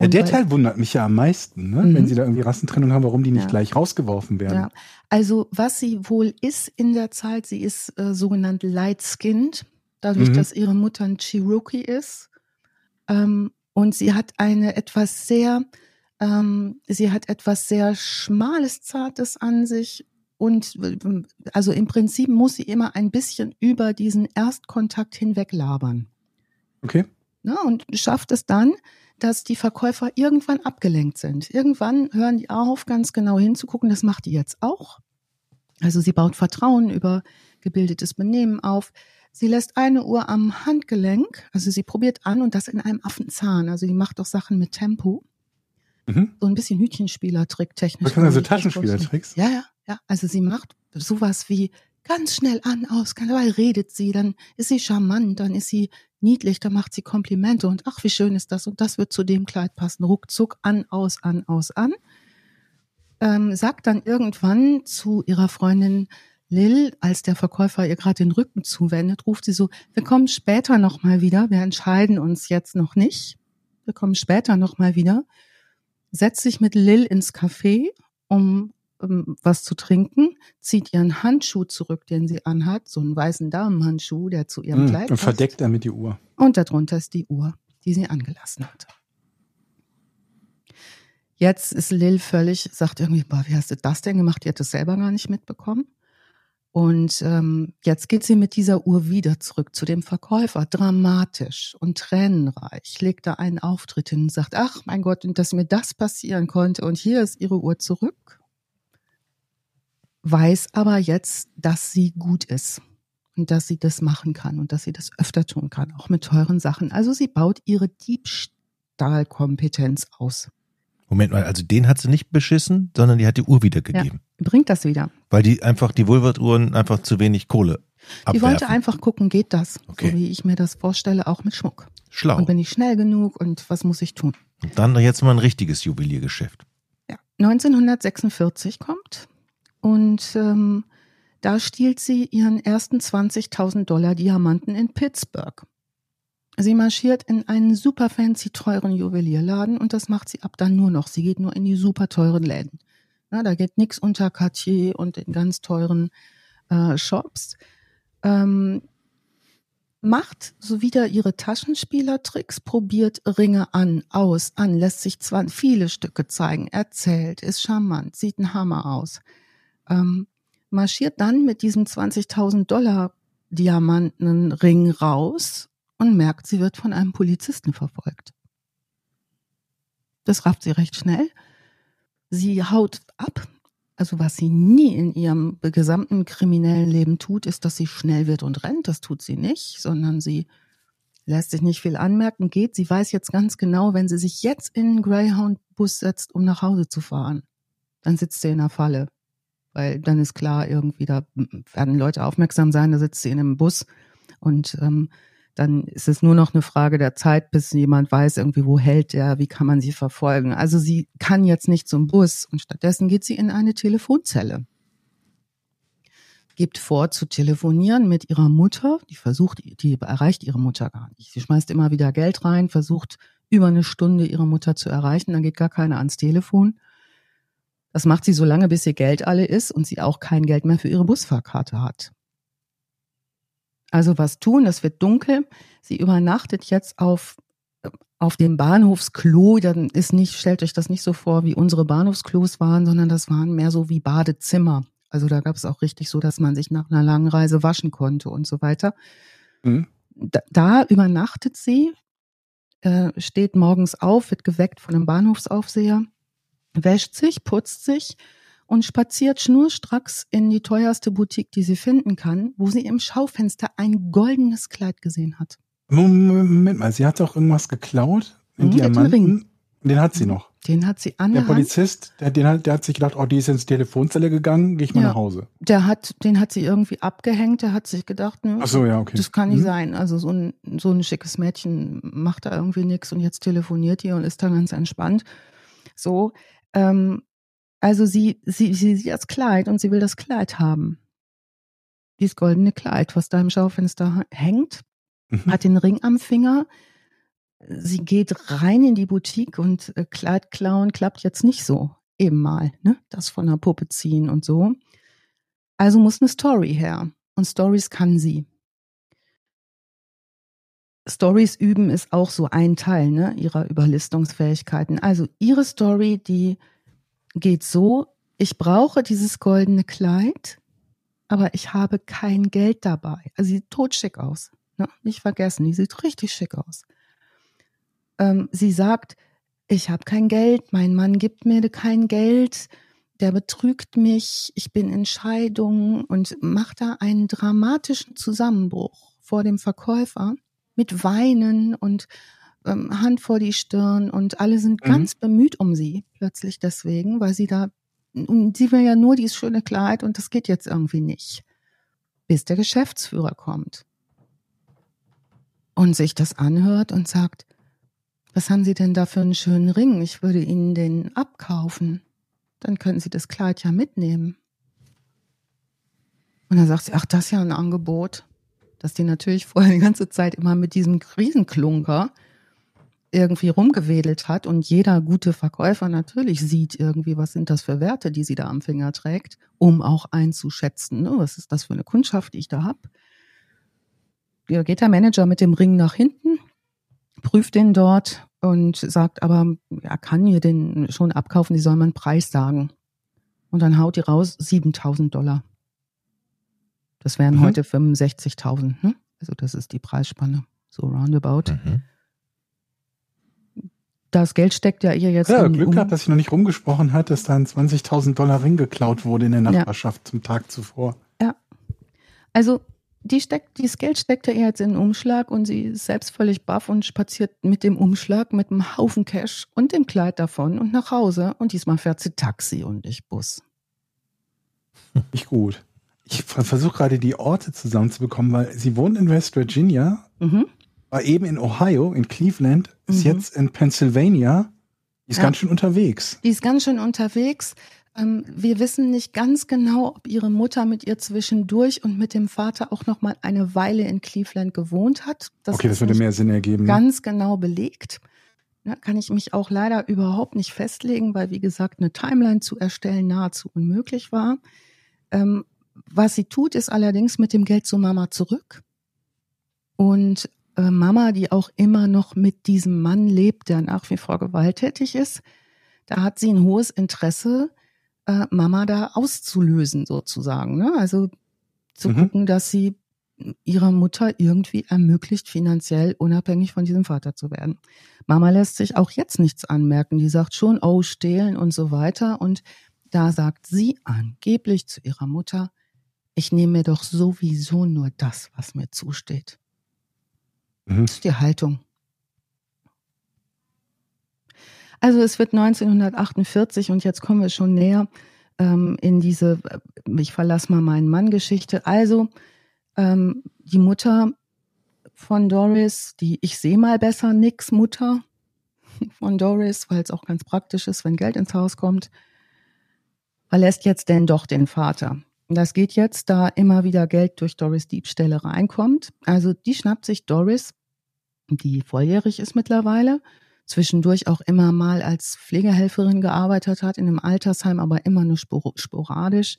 Ja, der Teil wundert mich ja am meisten, ne? Mhm. wenn sie da irgendwie Rassentrennung haben, warum die nicht ja. gleich rausgeworfen werden. Ja. Also was sie wohl ist in der Zeit, sie ist äh, sogenannt light-skinned, dadurch, mhm. dass ihre Mutter ein Cherokee ist. Ähm, und sie hat eine etwas sehr, ähm, sie hat etwas sehr Schmales, Zartes an sich. Und also im Prinzip muss sie immer ein bisschen über diesen Erstkontakt hinweg labern. Okay. Ja, und schafft es dann, dass die Verkäufer irgendwann abgelenkt sind. Irgendwann hören die auf, ganz genau hinzugucken. Das macht die jetzt auch. Also sie baut Vertrauen über gebildetes Benehmen auf. Sie lässt eine Uhr am Handgelenk, also sie probiert an und das in einem Affenzahn. Also die macht auch Sachen mit Tempo. Mhm. So ein bisschen Hütchenspielertrick technisch. Also Taschenspielertricks? Ja, ja, ja. Also sie macht sowas wie ganz schnell an, aus, dabei redet sie, dann ist sie charmant, dann ist sie niedlich, da macht sie Komplimente und ach, wie schön ist das. Und das wird zu dem Kleid passen, ruckzuck an, aus, an, aus, an. Ähm, sagt dann irgendwann zu ihrer Freundin Lil, als der Verkäufer ihr gerade den Rücken zuwendet, ruft sie so, wir kommen später nochmal wieder, wir entscheiden uns jetzt noch nicht, wir kommen später nochmal wieder, setzt sich mit Lil ins Café, um ähm, was zu trinken, zieht ihren Handschuh zurück, den sie anhat, so einen weißen Damenhandschuh, der zu ihrem mm, Kleid Und verdeckt damit die Uhr. Und darunter ist die Uhr, die sie angelassen hat. Jetzt ist Lil völlig, sagt irgendwie, boah, wie hast du das denn gemacht? Die hat das selber gar nicht mitbekommen. Und ähm, jetzt geht sie mit dieser Uhr wieder zurück zu dem Verkäufer, dramatisch und tränenreich, legt da einen Auftritt hin und sagt, ach mein Gott, und dass mir das passieren konnte und hier ist ihre Uhr zurück weiß aber jetzt, dass sie gut ist und dass sie das machen kann und dass sie das öfter tun kann, auch mit teuren Sachen. Also sie baut ihre Diebstahlkompetenz aus. Moment mal, also den hat sie nicht beschissen, sondern die hat die Uhr wiedergegeben. Ja, bringt das wieder. Weil die einfach, die Woolworth-Uhren einfach zu wenig Kohle abwerfen. Die wollte einfach gucken, geht das? Okay. So wie ich mir das vorstelle, auch mit Schmuck. Schlau. Und bin ich schnell genug und was muss ich tun? Und dann jetzt mal ein richtiges Juweliergeschäft. Ja. 1946 kommt und ähm, da stiehlt sie ihren ersten 20.000 Dollar Diamanten in Pittsburgh. Sie marschiert in einen super fancy teuren Juwelierladen und das macht sie ab dann nur noch. Sie geht nur in die super teuren Läden. Na, da geht nix unter Cartier und in ganz teuren äh, Shops. Ähm, macht so wieder ihre Taschenspielertricks, probiert Ringe an, aus, an, lässt sich zwar viele Stücke zeigen, erzählt, ist charmant, sieht ein Hammer aus ähm, marschiert dann mit diesem 20.000 Dollar Diamantenring raus und merkt, sie wird von einem Polizisten verfolgt. Das rafft sie recht schnell. Sie haut ab. Also was sie nie in ihrem gesamten kriminellen Leben tut, ist, dass sie schnell wird und rennt. Das tut sie nicht, sondern sie lässt sich nicht viel anmerken, geht. Sie weiß jetzt ganz genau, wenn sie sich jetzt in einen Greyhound-Bus setzt, um nach Hause zu fahren, dann sitzt sie in der Falle weil dann ist klar, irgendwie da werden Leute aufmerksam sein, da sitzt sie in einem Bus und ähm, dann ist es nur noch eine Frage der Zeit, bis jemand weiß, irgendwie, wo hält der, wie kann man sie verfolgen. Also sie kann jetzt nicht zum Bus und stattdessen geht sie in eine Telefonzelle. Gibt vor zu telefonieren mit ihrer Mutter, die versucht, die erreicht ihre Mutter gar nicht. Sie schmeißt immer wieder Geld rein, versucht über eine Stunde ihre Mutter zu erreichen, dann geht gar keiner ans Telefon Das macht sie so lange, bis ihr Geld alle ist und sie auch kein Geld mehr für ihre Busfahrkarte hat. Also was tun, es wird dunkel. Sie übernachtet jetzt auf, auf dem Bahnhofsklo. Dann ist nicht, stellt euch das nicht so vor, wie unsere Bahnhofsklos waren, sondern das waren mehr so wie Badezimmer. Also da gab es auch richtig so, dass man sich nach einer langen Reise waschen konnte und so weiter. Mhm. Da, da, übernachtet sie, äh, steht morgens auf, wird geweckt von einem Bahnhofsaufseher, wäscht sich, putzt sich und spaziert schnurstracks in die teuerste Boutique, die sie finden kann, wo sie im Schaufenster ein goldenes Kleid gesehen hat. Moment mal, sie hat auch irgendwas geklaut? In mhm, Diamanten? Den, Ring. den hat sie noch. Den hat sie an der, der Polizist, der, den hat, der hat sich gedacht, oh, die ist ins Telefonzelle gegangen, gehe ich mal ja, nach Hause. Der hat, den hat sie irgendwie abgehängt, der hat sich gedacht, ne, Ach so, ja, okay. das kann nicht mhm. sein. Also so ein, so ein schickes Mädchen macht da irgendwie nichts und jetzt telefoniert ihr und ist da ganz entspannt. So, ähm, also sie, sie, sie sieht das Kleid und sie will das Kleid haben. Dieses goldene Kleid, was da im Schaufenster hängt, mhm. hat den Ring am Finger. Sie geht rein in die Boutique und äh, Kleid klauen klappt jetzt nicht so. Eben mal, ne? Das von der Puppe ziehen und so. Also muss eine Story her. Und Stories kann sie. Stories üben ist auch so ein Teil ne, ihrer Überlistungsfähigkeiten. Also ihre Story, die geht so, ich brauche dieses goldene Kleid, aber ich habe kein Geld dabei. Also sie sieht totschick aus. Ne? Nicht vergessen, die sieht richtig schick aus. Ähm, sie sagt, ich habe kein Geld, mein Mann gibt mir kein Geld, der betrügt mich, ich bin in Scheidung und macht da einen dramatischen Zusammenbruch vor dem Verkäufer mit Weinen und ähm, Hand vor die Stirn und alle sind mhm. ganz bemüht um sie plötzlich deswegen, weil sie da, und sie will ja nur dieses schöne Kleid und das geht jetzt irgendwie nicht, bis der Geschäftsführer kommt und sich das anhört und sagt, was haben Sie denn da für einen schönen Ring? Ich würde Ihnen den abkaufen. Dann können Sie das Kleid ja mitnehmen. Und dann sagt sie, ach, das ist ja ein Angebot. Dass die natürlich vorher die ganze Zeit immer mit diesem Riesenklunker irgendwie rumgewedelt hat und jeder gute Verkäufer natürlich sieht irgendwie, was sind das für Werte, die sie da am Finger trägt, um auch einzuschätzen, ne? was ist das für eine Kundschaft, die ich da habe. Ja, geht der Manager mit dem Ring nach hinten, prüft den dort und sagt aber, er kann ihr den schon abkaufen, die soll man Preis sagen. Und dann haut die raus 7000 Dollar. Das wären mhm. heute 65.000. Ne? Also das ist die Preisspanne, so roundabout. Mhm das Geld steckt ja ihr jetzt. Ja, in, Glück um gehabt, dass sie noch nicht rumgesprochen hat, dass da ein 20.000 Dollar Ring geklaut wurde in der Nachbarschaft ja. zum Tag zuvor. Ja. Also, die steckt, dieses Geld steckt ja jetzt in den Umschlag und sie ist selbst völlig baff und spaziert mit dem Umschlag, mit einem Haufen Cash und dem Kleid davon und nach Hause. Und diesmal fährt sie Taxi und nicht Bus. Nicht gut. Ich versuche gerade die Orte zusammenzubekommen, weil sie wohnt in West Virginia. Mhm war eben in Ohio, in Cleveland, ist mhm. jetzt in Pennsylvania. Die ist ja. ganz schön unterwegs. Die ist ganz schön unterwegs. Ähm, wir wissen nicht ganz genau, ob ihre Mutter mit ihr zwischendurch und mit dem Vater auch noch mal eine Weile in Cleveland gewohnt hat. Das okay, das würde mehr Sinn ergeben. Ne? Ganz genau belegt. Da kann ich mich auch leider überhaupt nicht festlegen, weil, wie gesagt, eine Timeline zu erstellen nahezu unmöglich war. Ähm, was sie tut, ist allerdings mit dem Geld zu Mama zurück und äh, Mama, die auch immer noch mit diesem Mann lebt, der nach wie vor gewalttätig ist, da hat sie ein hohes Interesse, äh, Mama da auszulösen sozusagen. Ne? Also zu mhm. gucken, dass sie ihrer Mutter irgendwie ermöglicht, finanziell unabhängig von diesem Vater zu werden. Mama lässt sich auch jetzt nichts anmerken. Die sagt schon, oh, stehlen und so weiter. Und da sagt sie angeblich zu ihrer Mutter, ich nehme mir doch sowieso nur das, was mir zusteht. Mhm. Das ist die Haltung. Also es wird 1948 und jetzt kommen wir schon näher ähm, in diese äh, Ich verlasse mal meinen Mann Geschichte. Also ähm, die Mutter von Doris, die Ich sehe mal besser nix Mutter von Doris, weil es auch ganz praktisch ist, wenn Geld ins Haus kommt, verlässt jetzt denn doch den Vater. Das geht jetzt, da immer wieder Geld durch Doris Diebstähle reinkommt. Also die schnappt sich Doris die volljährig ist mittlerweile, zwischendurch auch immer mal als Pflegehelferin gearbeitet hat in einem Altersheim, aber immer nur sporadisch.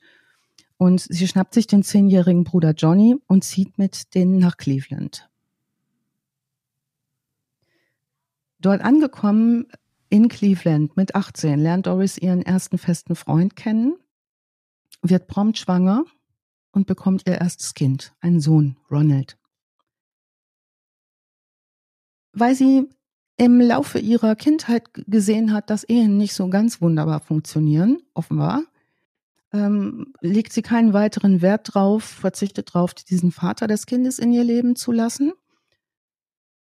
Und sie schnappt sich den zehnjährigen Bruder Johnny und zieht mit denen nach Cleveland. Dort angekommen in Cleveland mit 18 lernt Doris ihren ersten festen Freund kennen, wird prompt schwanger und bekommt ihr erstes Kind, einen Sohn, Ronald. Weil sie im Laufe ihrer Kindheit gesehen hat, dass Ehen nicht so ganz wunderbar funktionieren, offenbar, ähm, legt sie keinen weiteren Wert drauf, verzichtet darauf, diesen Vater des Kindes in ihr Leben zu lassen.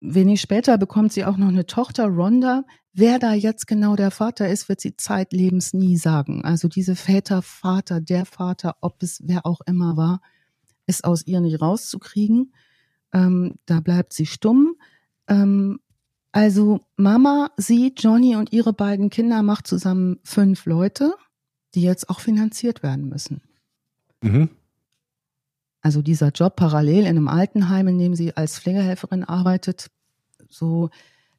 Wenig später bekommt sie auch noch eine Tochter, Rhonda. Wer da jetzt genau der Vater ist, wird sie zeitlebens nie sagen. Also diese Väter, Vater, der Vater, ob es wer auch immer war, ist aus ihr nicht rauszukriegen. Ähm, da bleibt sie stumm. Ähm, also Mama, sie, Johnny und ihre beiden Kinder macht zusammen fünf Leute die jetzt auch finanziert werden müssen. Mhm. Also dieser Job parallel in einem Altenheim, in dem sie als Pflegehelferin arbeitet, so.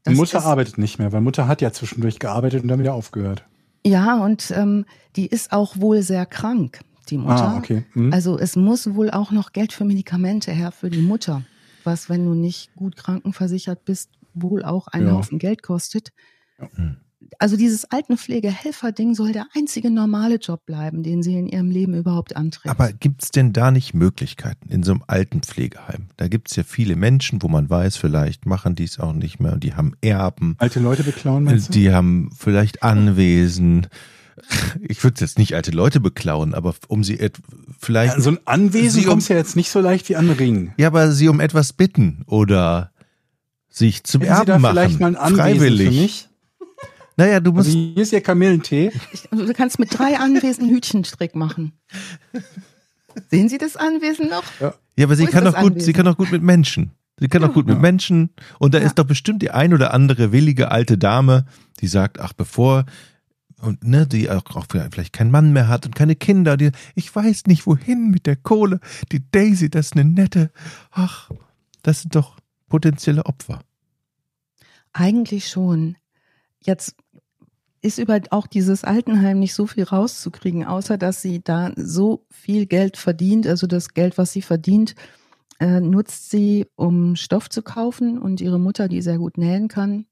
Mutter arbeitet nicht mehr, weil Mutter hat ja zwischendurch gearbeitet und dann wieder aufgehört. Ja, und ähm, die ist auch wohl sehr krank, die Mutter. Ah, okay. Mhm. Also es muss wohl auch noch Geld für Medikamente her für die Mutter, was, wenn du nicht gut krankenversichert bist, wohl auch einen ja. Haufen Geld kostet. Ja. Mhm also dieses Altenpflegehelfer-Ding soll der einzige normale Job bleiben, den sie in ihrem Leben überhaupt antreten. Aber gibt es denn da nicht Möglichkeiten in so einem Altenpflegeheim? Da gibt es ja viele Menschen, wo man weiß, vielleicht machen die es auch nicht mehr und die haben Erben. Alte Leute beklauen, meinst du? Die haben vielleicht Anwesen. Ich würde jetzt nicht alte Leute beklauen, aber um sie vielleicht. Ja, so ein Anwesen um, kommst ja jetzt nicht so leicht wie an Ring. Ja, aber sie um etwas bitten oder sich zum Hätten Erben sie da machen. Vielleicht mal ein Anwesen freiwillig. Naja, du musst. Also hier ist ja Kamillentee. du kannst mit drei Anwesen Hütchenstrick machen. Sehen Sie das Anwesen noch? Ja, ja aber sie kann doch gut, sie kann doch gut mit Menschen. Sie kann doch gut mit Menschen. Und da ja. ist doch bestimmt die ein oder andere willige alte Dame, die sagt, ach, bevor und ne, die auch, auch vielleicht keinen Mann mehr hat und keine Kinder, die, ich weiß nicht wohin mit der Kohle. Die Daisy, das ist eine nette. Ach, das sind doch potenzielle Opfer. Eigentlich schon. Jetzt ist über auch dieses Altenheim nicht so viel rauszukriegen, außer dass sie da so viel Geld verdient, also das Geld, was sie verdient, äh, nutzt sie, um Stoff zu kaufen und ihre Mutter, die sehr gut nähen kann,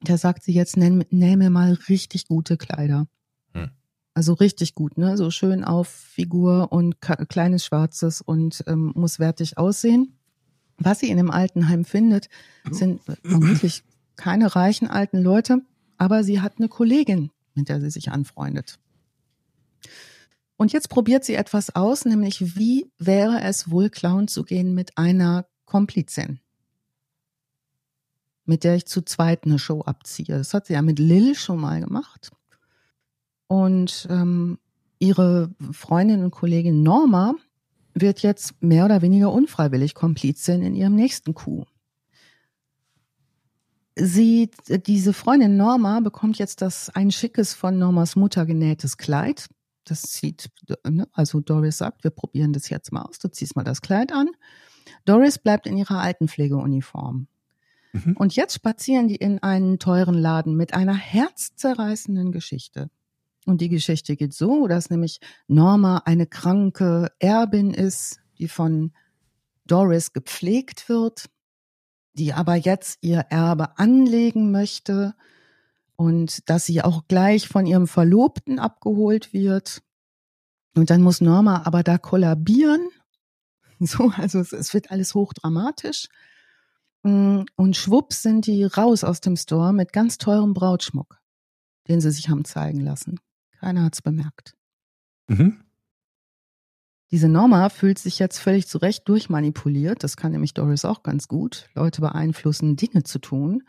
da sagt sie jetzt, näh, näh mir mal richtig gute Kleider. Hm. Also richtig gut, ne? So schön auf Figur und kleines Schwarzes und ähm, muss wertig aussehen. Was sie in dem Altenheim findet, sind vermutlich keine reichen alten Leute, aber sie hat eine Kollegin, mit der sie sich anfreundet. Und jetzt probiert sie etwas aus, nämlich wie wäre es wohl, klauen zu gehen mit einer Komplizin, mit der ich zu zweit eine Show abziehe. Das hat sie ja mit Lil schon mal gemacht. Und ähm, ihre Freundin und Kollegin Norma wird jetzt mehr oder weniger unfreiwillig Komplizin in ihrem nächsten Coup sie, diese Freundin Norma bekommt jetzt das ein schickes von Normas Mutter genähtes Kleid. Das sieht, ne, also Doris sagt, wir probieren das jetzt mal aus. Du ziehst mal das Kleid an. Doris bleibt in ihrer Altenpflegeuniform. Mhm. Und jetzt spazieren die in einen teuren Laden mit einer herzzerreißenden Geschichte. Und die Geschichte geht so, dass nämlich Norma eine kranke Erbin ist, die von Doris gepflegt wird die aber jetzt ihr Erbe anlegen möchte und dass sie auch gleich von ihrem Verlobten abgeholt wird. Und dann muss Norma aber da kollabieren. So, also es, es wird alles hochdramatisch. Mm, und schwupps sind die raus aus dem Store mit ganz teurem Brautschmuck, den sie sich haben zeigen lassen. Keiner hat's bemerkt. Mhm. Diese Norma fühlt sich jetzt völlig zurecht durchmanipuliert. Das kann nämlich Doris auch ganz gut. Leute beeinflussen, Dinge zu tun.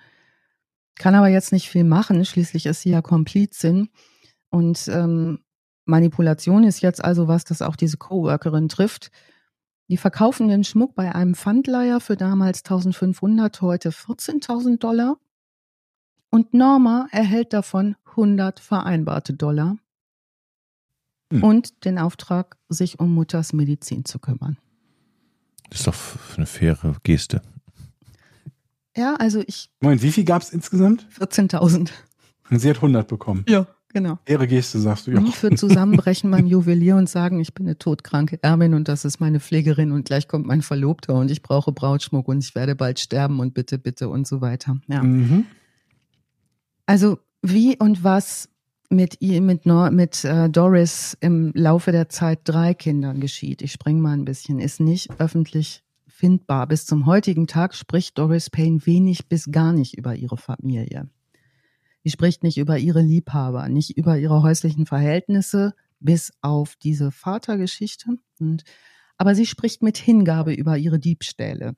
Kann aber jetzt nicht viel machen. Schließlich ist sie ja Komplizin. Und ähm, Manipulation ist jetzt also was, das auch diese Coworkerin trifft. Die verkaufen den Schmuck bei einem Pfandleiher für damals 1500, heute 14.000 Dollar. Und Norma erhält davon 100 vereinbarte Dollar hm. und den Auftrag, sich um Mutters Medizin zu kümmern. Das ist doch eine faire Geste. Ja, also ich. Moment, wie viel gab es insgesamt? 14.000. Und sie hat 100 bekommen. Ja, genau. Ehre Geste, sagst du ja. Ich würde zusammenbrechen beim Juwelier und sagen, ich bin eine todkranke Erbin und das ist meine Pflegerin und gleich kommt mein Verlobter und ich brauche Brautschmuck und ich werde bald sterben und bitte, bitte und so weiter. Ja. Mhm. Also wie und was mit ihr, mit, Nor mit äh, Doris im Laufe der Zeit drei Kindern geschieht, ich springe mal ein bisschen, ist nicht öffentlich findbar. Bis zum heutigen Tag spricht Doris Payne wenig bis gar nicht über ihre Familie. Sie spricht nicht über ihre Liebhaber, nicht über ihre häuslichen Verhältnisse, bis auf diese Vatergeschichte. Und, aber sie spricht mit Hingabe über ihre Diebstähle.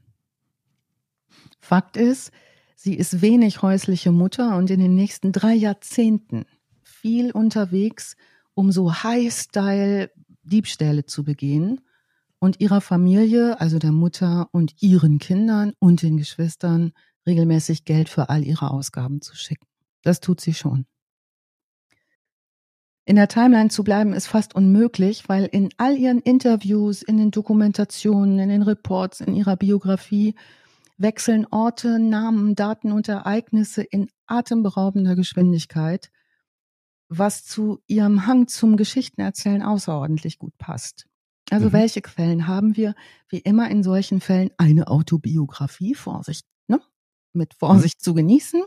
Fakt ist, sie ist wenig häusliche Mutter und in den nächsten drei Jahrzehnten viel unterwegs, um so High-Style-Diebstähle zu begehen und ihrer Familie, also der Mutter und ihren Kindern und den Geschwistern, regelmäßig Geld für all ihre Ausgaben zu schicken. Das tut sie schon. In der Timeline zu bleiben ist fast unmöglich, weil in all ihren Interviews, in den Dokumentationen, in den Reports, in ihrer Biografie wechseln Orte, Namen, Daten und Ereignisse in atemberaubender Geschwindigkeit, was zu ihrem Hang zum Geschichtenerzählen außerordentlich gut passt. Also mhm. welche Quellen haben wir? Wie immer in solchen Fällen eine Autobiografie, Vorsicht, ne? mit Vorsicht mhm. zu genießen.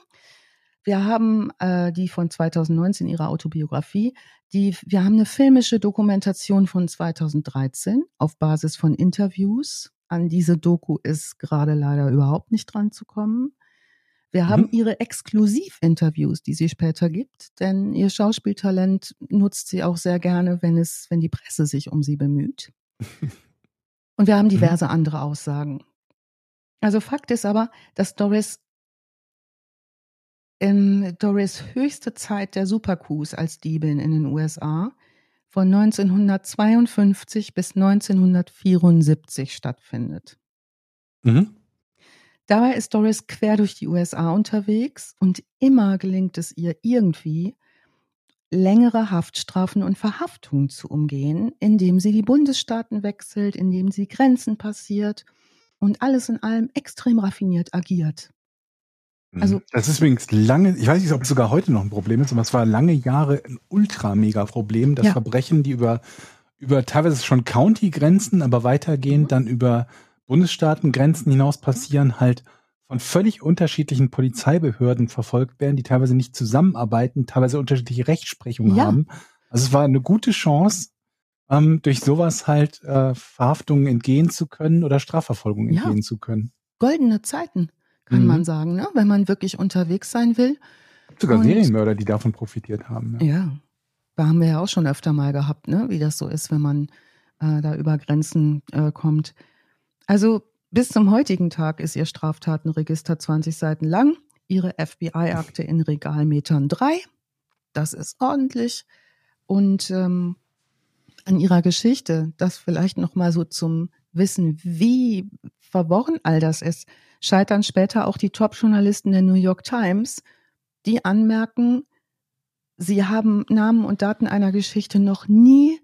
Wir haben äh, die von 2019, ihre Autobiografie. Die, wir haben eine filmische Dokumentation von 2013 auf Basis von Interviews. An diese Doku ist gerade leider überhaupt nicht dran zu kommen. Wir mhm. haben ihre Exklusivinterviews, die sie später gibt, denn ihr Schauspieltalent nutzt sie auch sehr gerne, wenn es, wenn die Presse sich um sie bemüht. Und wir haben mhm. diverse mhm. andere Aussagen. Also Fakt ist aber, dass Doris in Doris höchste Zeit der Supercoups als Diebin in den USA von 1952 bis 1974 stattfindet. Mhm. Dabei ist Doris quer durch die USA unterwegs und immer gelingt es ihr irgendwie, längere Haftstrafen und Verhaftungen zu umgehen, indem sie die Bundesstaaten wechselt, indem sie Grenzen passiert und alles in allem extrem raffiniert agiert. Also, das ist übrigens lange, ich weiß nicht, ob es sogar heute noch ein Problem ist, aber es war lange Jahre ein ultra-mega-Problem, dass ja. Verbrechen, die über, über teilweise schon County-Grenzen, aber weitergehend mhm. dann über Bundesstaatengrenzen hinaus passieren, halt von völlig unterschiedlichen Polizeibehörden verfolgt werden, die teilweise nicht zusammenarbeiten, teilweise unterschiedliche Rechtsprechungen ja. haben. Also es war eine gute Chance, ähm, durch sowas halt äh, Verhaftungen entgehen zu können oder Strafverfolgung entgehen ja. zu können. Goldene Zeiten, kann mhm. man sagen, ne? wenn man wirklich unterwegs sein will. Sogar Und, Serienmörder, die davon profitiert haben. Ja. ja, da haben wir ja auch schon öfter mal gehabt, ne? wie das so ist, wenn man äh, da über Grenzen äh, kommt. Also bis zum heutigen Tag ist ihr Straftatenregister 20 Seiten lang, ihre FBI-Akte in Regalmetern 3. Das ist ordentlich. Und ähm, an ihrer Geschichte, das vielleicht noch mal so zum Wissen, wie verworren all das ist, scheitern später auch die Top-Journalisten der New York Times, die anmerken, sie haben Namen und Daten einer Geschichte noch nie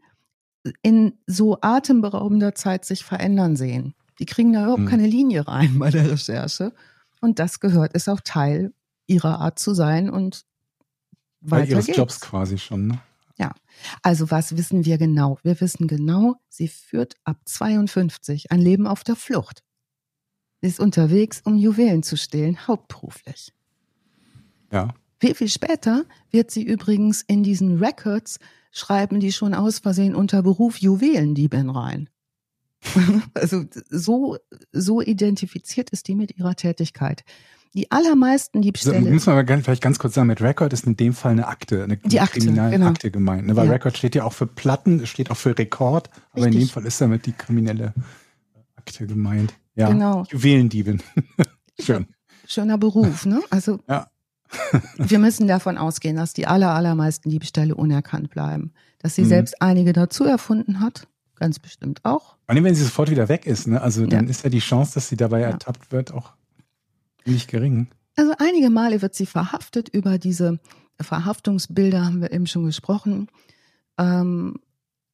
in so atemberaubender Zeit sich verändern sehen. Die kriegen da überhaupt hm. keine Linie rein bei der Recherche. Und das gehört, ist auch Teil ihrer Art zu sein und weiter Teil ihres geht's. Jobs quasi schon, ne? Ja. Also was wissen wir genau? Wir wissen genau, sie führt ab 52 ein Leben auf der Flucht. Sie ist unterwegs, um Juwelen zu stehlen, hauptberuflich. Ja. Viel, viel später wird sie übrigens in diesen Records schreiben die schon aus Versehen unter Beruf Juwelendiebin rein. also so, so identifiziert ist die mit ihrer Tätigkeit. Die allermeisten Diebstähle. Also, muss man aber vielleicht ganz kurz sagen, mit Record ist in dem Fall eine Akte, eine die Akte, kriminelle genau. Akte gemeint. Ne? Weil ja. Record steht ja auch für Platten, steht auch für Rekord, aber Richtig. in dem Fall ist damit die kriminelle Akte gemeint. Ja, genau. Juwelendiebin. Schön. Schöner Beruf, ne? Also ja. wir müssen davon ausgehen, dass die aller, allermeisten Diebstähle unerkannt bleiben. Dass sie mhm. selbst einige dazu erfunden hat, Ganz bestimmt auch. Vor allem, wenn sie sofort wieder weg ist, ne? Also dann ja. ist ja die Chance, dass sie dabei ja. ertappt wird, auch nicht gering. Also einige Male wird sie verhaftet. Über diese Verhaftungsbilder haben wir eben schon gesprochen. Ähm,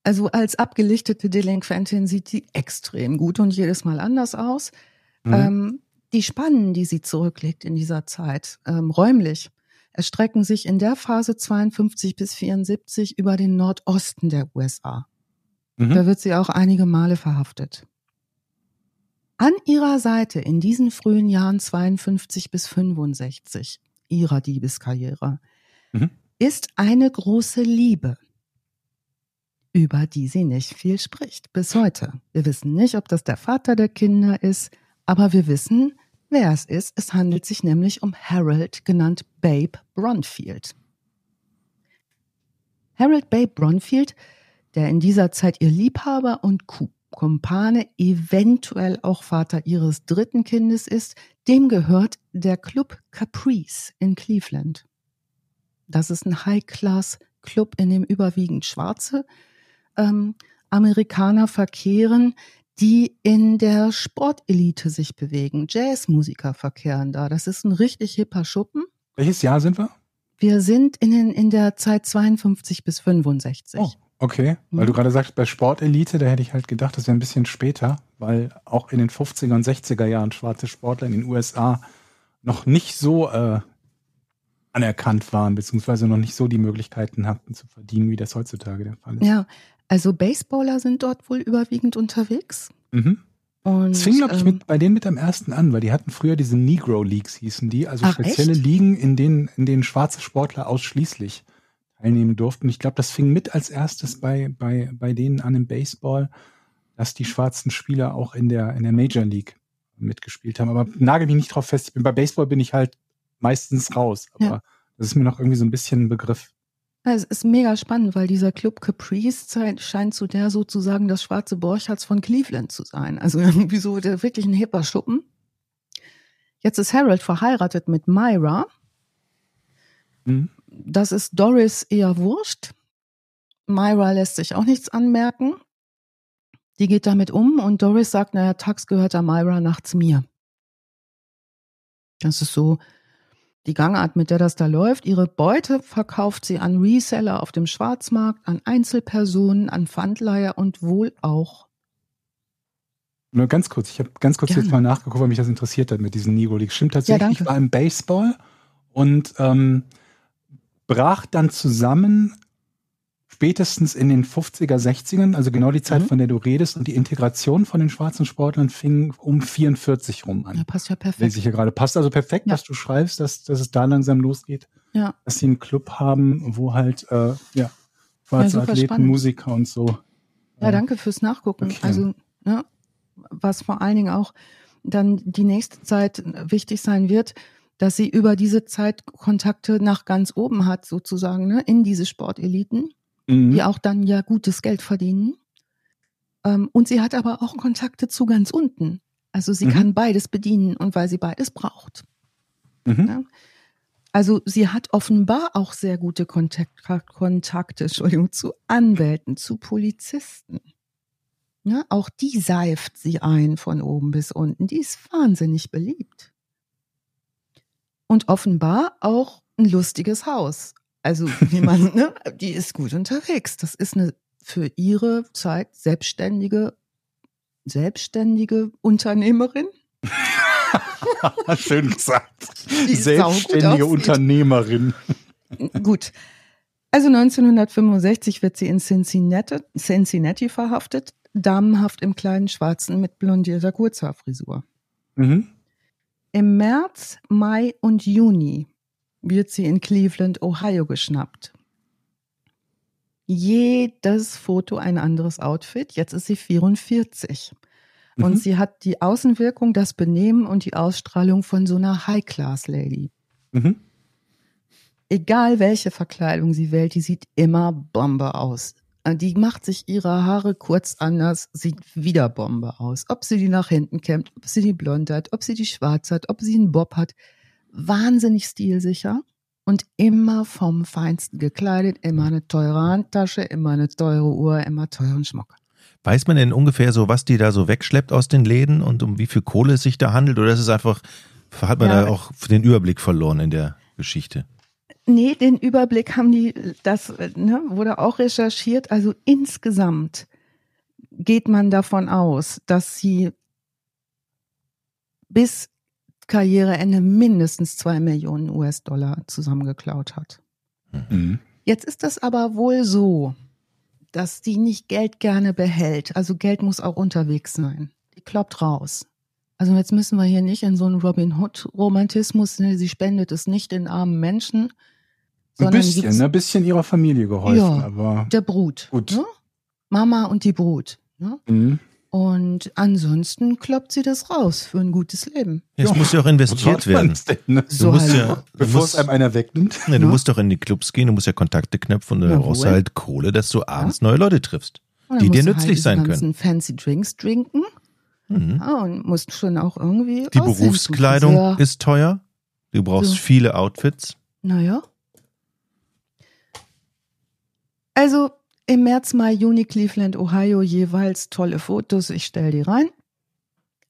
also als abgelichtete Delinquentin sieht sie extrem gut und jedes Mal anders aus. Mhm. Ähm, die Spannen, die sie zurücklegt in dieser Zeit, ähm, räumlich, erstrecken sich in der Phase 52 bis 74 über den Nordosten der USA. Mhm. Da wird sie auch einige Male verhaftet. An ihrer Seite in diesen frühen Jahren 52 bis 65 ihrer Diebeskarriere mhm. ist eine große Liebe, über die sie nicht viel spricht bis heute. Wir wissen nicht, ob das der Vater der Kinder ist, aber wir wissen, wer es ist. Es handelt sich nämlich um Harold, genannt Babe Bronfield. Harold Babe Bronfield, der in dieser Zeit ihr Liebhaber und Kumpane, eventuell auch Vater ihres dritten Kindes ist, dem gehört der Club Caprice in Cleveland. Das ist ein High-Class-Club, in dem überwiegend Schwarze ähm, Amerikaner verkehren, die in der Sportelite sich bewegen. Jazzmusiker verkehren da. Das ist ein richtig hipper Schuppen. Welches Jahr sind wir? Wir sind in, den, in der Zeit 52 bis 65. Oh, okay. Weil mhm. du gerade sagst, bei Sportelite, da hätte ich halt gedacht, das wäre ein bisschen später, weil auch in den 50er und 60er Jahren schwarze Sportler in den USA noch nicht so äh, anerkannt waren, beziehungsweise noch nicht so die Möglichkeiten hatten zu verdienen, wie das heutzutage der Fall ist. Ja, also Baseballer sind dort wohl überwiegend unterwegs. Mhm. Und, das fing, glaube ich, ähm, mit, bei denen mit am ersten an, weil die hatten früher diese Negro Leagues, hießen die, also Ach, spezielle echt? Ligen, in denen, in denen schwarze Sportler ausschließlich teilnehmen durften. Ich glaube, das fing mit als erstes bei, bei, bei denen an im Baseball, dass die schwarzen Spieler auch in der, in der Major League mitgespielt haben. Aber nagel mich nicht drauf fest. Ich bin, bei Baseball bin ich halt meistens raus. Aber ja. das ist mir noch irgendwie so ein bisschen ein Begriff. Es ist mega spannend, weil dieser Club Caprice scheint zu der sozusagen das schwarze Borchards von Cleveland zu sein. Also irgendwie so der wirklich ein hipper Schuppen. Jetzt ist Harold verheiratet mit Myra. Mhm. Das ist Doris eher wurscht. Myra lässt sich auch nichts anmerken. Die geht damit um und Doris sagt, naja, tags gehört der Myra, nachts mir. Das ist so die Gangart, mit der das da läuft. Ihre Beute verkauft sie an Reseller auf dem Schwarzmarkt, an Einzelpersonen, an Pfandleiher und wohl auch. Nur ganz kurz, ich habe ganz kurz Gerne. jetzt mal nachgeguckt, weil mich das interessiert hat mit diesen Negro Leagues. Stimmt tatsächlich, ja, ich war im Baseball und ähm, brach dann zusammen spätestens in den 50er, 60ern, also genau die Zeit, mhm. von der du redest, und die Integration von den schwarzen Sportlern fing um 44 rum an. Ja, passt ja perfekt. Lese ich ja gerade. Passt also perfekt, ja. dass du schreibst, dass, dass es da langsam losgeht. Ja. Dass sie einen Club haben, wo halt, äh, ja, schwarze ja, Athleten, spannend. Musiker und so. Ja, danke fürs Nachgucken. Okay. Also, ne, was vor allen Dingen auch dann die nächste Zeit wichtig sein wird, dass sie über diese Zeit Kontakte nach ganz oben hat, sozusagen, ne, in diese Sporteliten mhm. die auch dann ja gutes Geld verdienen. Ähm, und sie hat aber auch Kontakte zu ganz unten. Also sie mhm. kann beides bedienen und weil sie beides braucht. Mhm. Ja? Also sie hat offenbar auch sehr gute Kontakt, Kontakte Entschuldigung, zu Anwälten, zu Polizisten. Ja, auch die seift sie ein von oben bis unten. Die ist wahnsinnig beliebt. Und offenbar auch ein lustiges Haus. Also wie man, ne, die ist gut unterwegs. Das ist eine für ihre Zeit selbstständige, selbstständige Unternehmerin. Schön gesagt. Selbstständige Unternehmerin. Gut. Also 1965 wird sie in Cincinnati, Cincinnati verhaftet, damenhaft im kleinen Schwarzen mit blondierter Kurzhaarfrisur. Mhm. Im März, Mai und Juni wird sie in Cleveland, Ohio geschnappt. Jedes Foto ein anderes Outfit. Jetzt ist sie 44. Mhm. Und sie hat die Außenwirkung, das Benehmen und die Ausstrahlung von so einer High-Class-Lady. Mhm. Egal welche Verkleidung sie wählt, die sieht immer Bombe aus. Die macht sich ihre Haare kurz anders, sieht wieder Bombe aus. Ob sie die nach hinten kämmt, ob sie die blond hat, ob sie die schwarz hat, ob sie einen Bob hat wahnsinnig stilsicher und immer vom Feinsten gekleidet, immer eine teure Handtasche, immer eine teure Uhr, immer teuren Schmuck. Weiß man denn ungefähr so, was die da so wegschleppt aus den Läden und um wie viel Kohle es sich da handelt? Oder ist es einfach, hat man ja, da auch den Überblick verloren in der Geschichte? Nee, den Überblick haben die, das ne, wurde auch recherchiert. Also insgesamt geht man davon aus, dass sie bis Karriereende mindestens zwei Millionen US-Dollar zusammengeklaut hat. Mhm. Jetzt ist das aber wohl so, dass die nicht Geld gerne behält. Also Geld muss auch unterwegs sein. Die kloppt raus. Also jetzt müssen wir hier nicht in so einen Robin Hood-Romantismus, ne? sie spendet es nicht den armen Menschen. Ein bisschen, gibt's ne? ein bisschen ihrer Familie geholfen, Ja. aber der Brut. Gut. Ne? Mama und die Brut. Ne? mhm. Und ansonsten kloppt sie das raus für ein gutes Leben. Es Ja. muss ja auch investiert werden. Denn, ne? Du So musst hallo. ja, du Bevor es musst, einem einer wegnimmt. ne, du Ja. musst doch in die Clubs gehen, du musst ja Kontakte knöpfen und dann brauchst du halt Kohle, dass du abends neue Leute triffst. Die dir musst du nützlich halt sein können. ganzen fancy Drinks trinken. Mhm. Ja, und musst schon auch irgendwie. Die Berufskleidung ist teuer. Du brauchst So. viele Outfits. Naja. Also im März, Mai, Juni, Cleveland, Ohio jeweils tolle Fotos. Ich stelle die rein.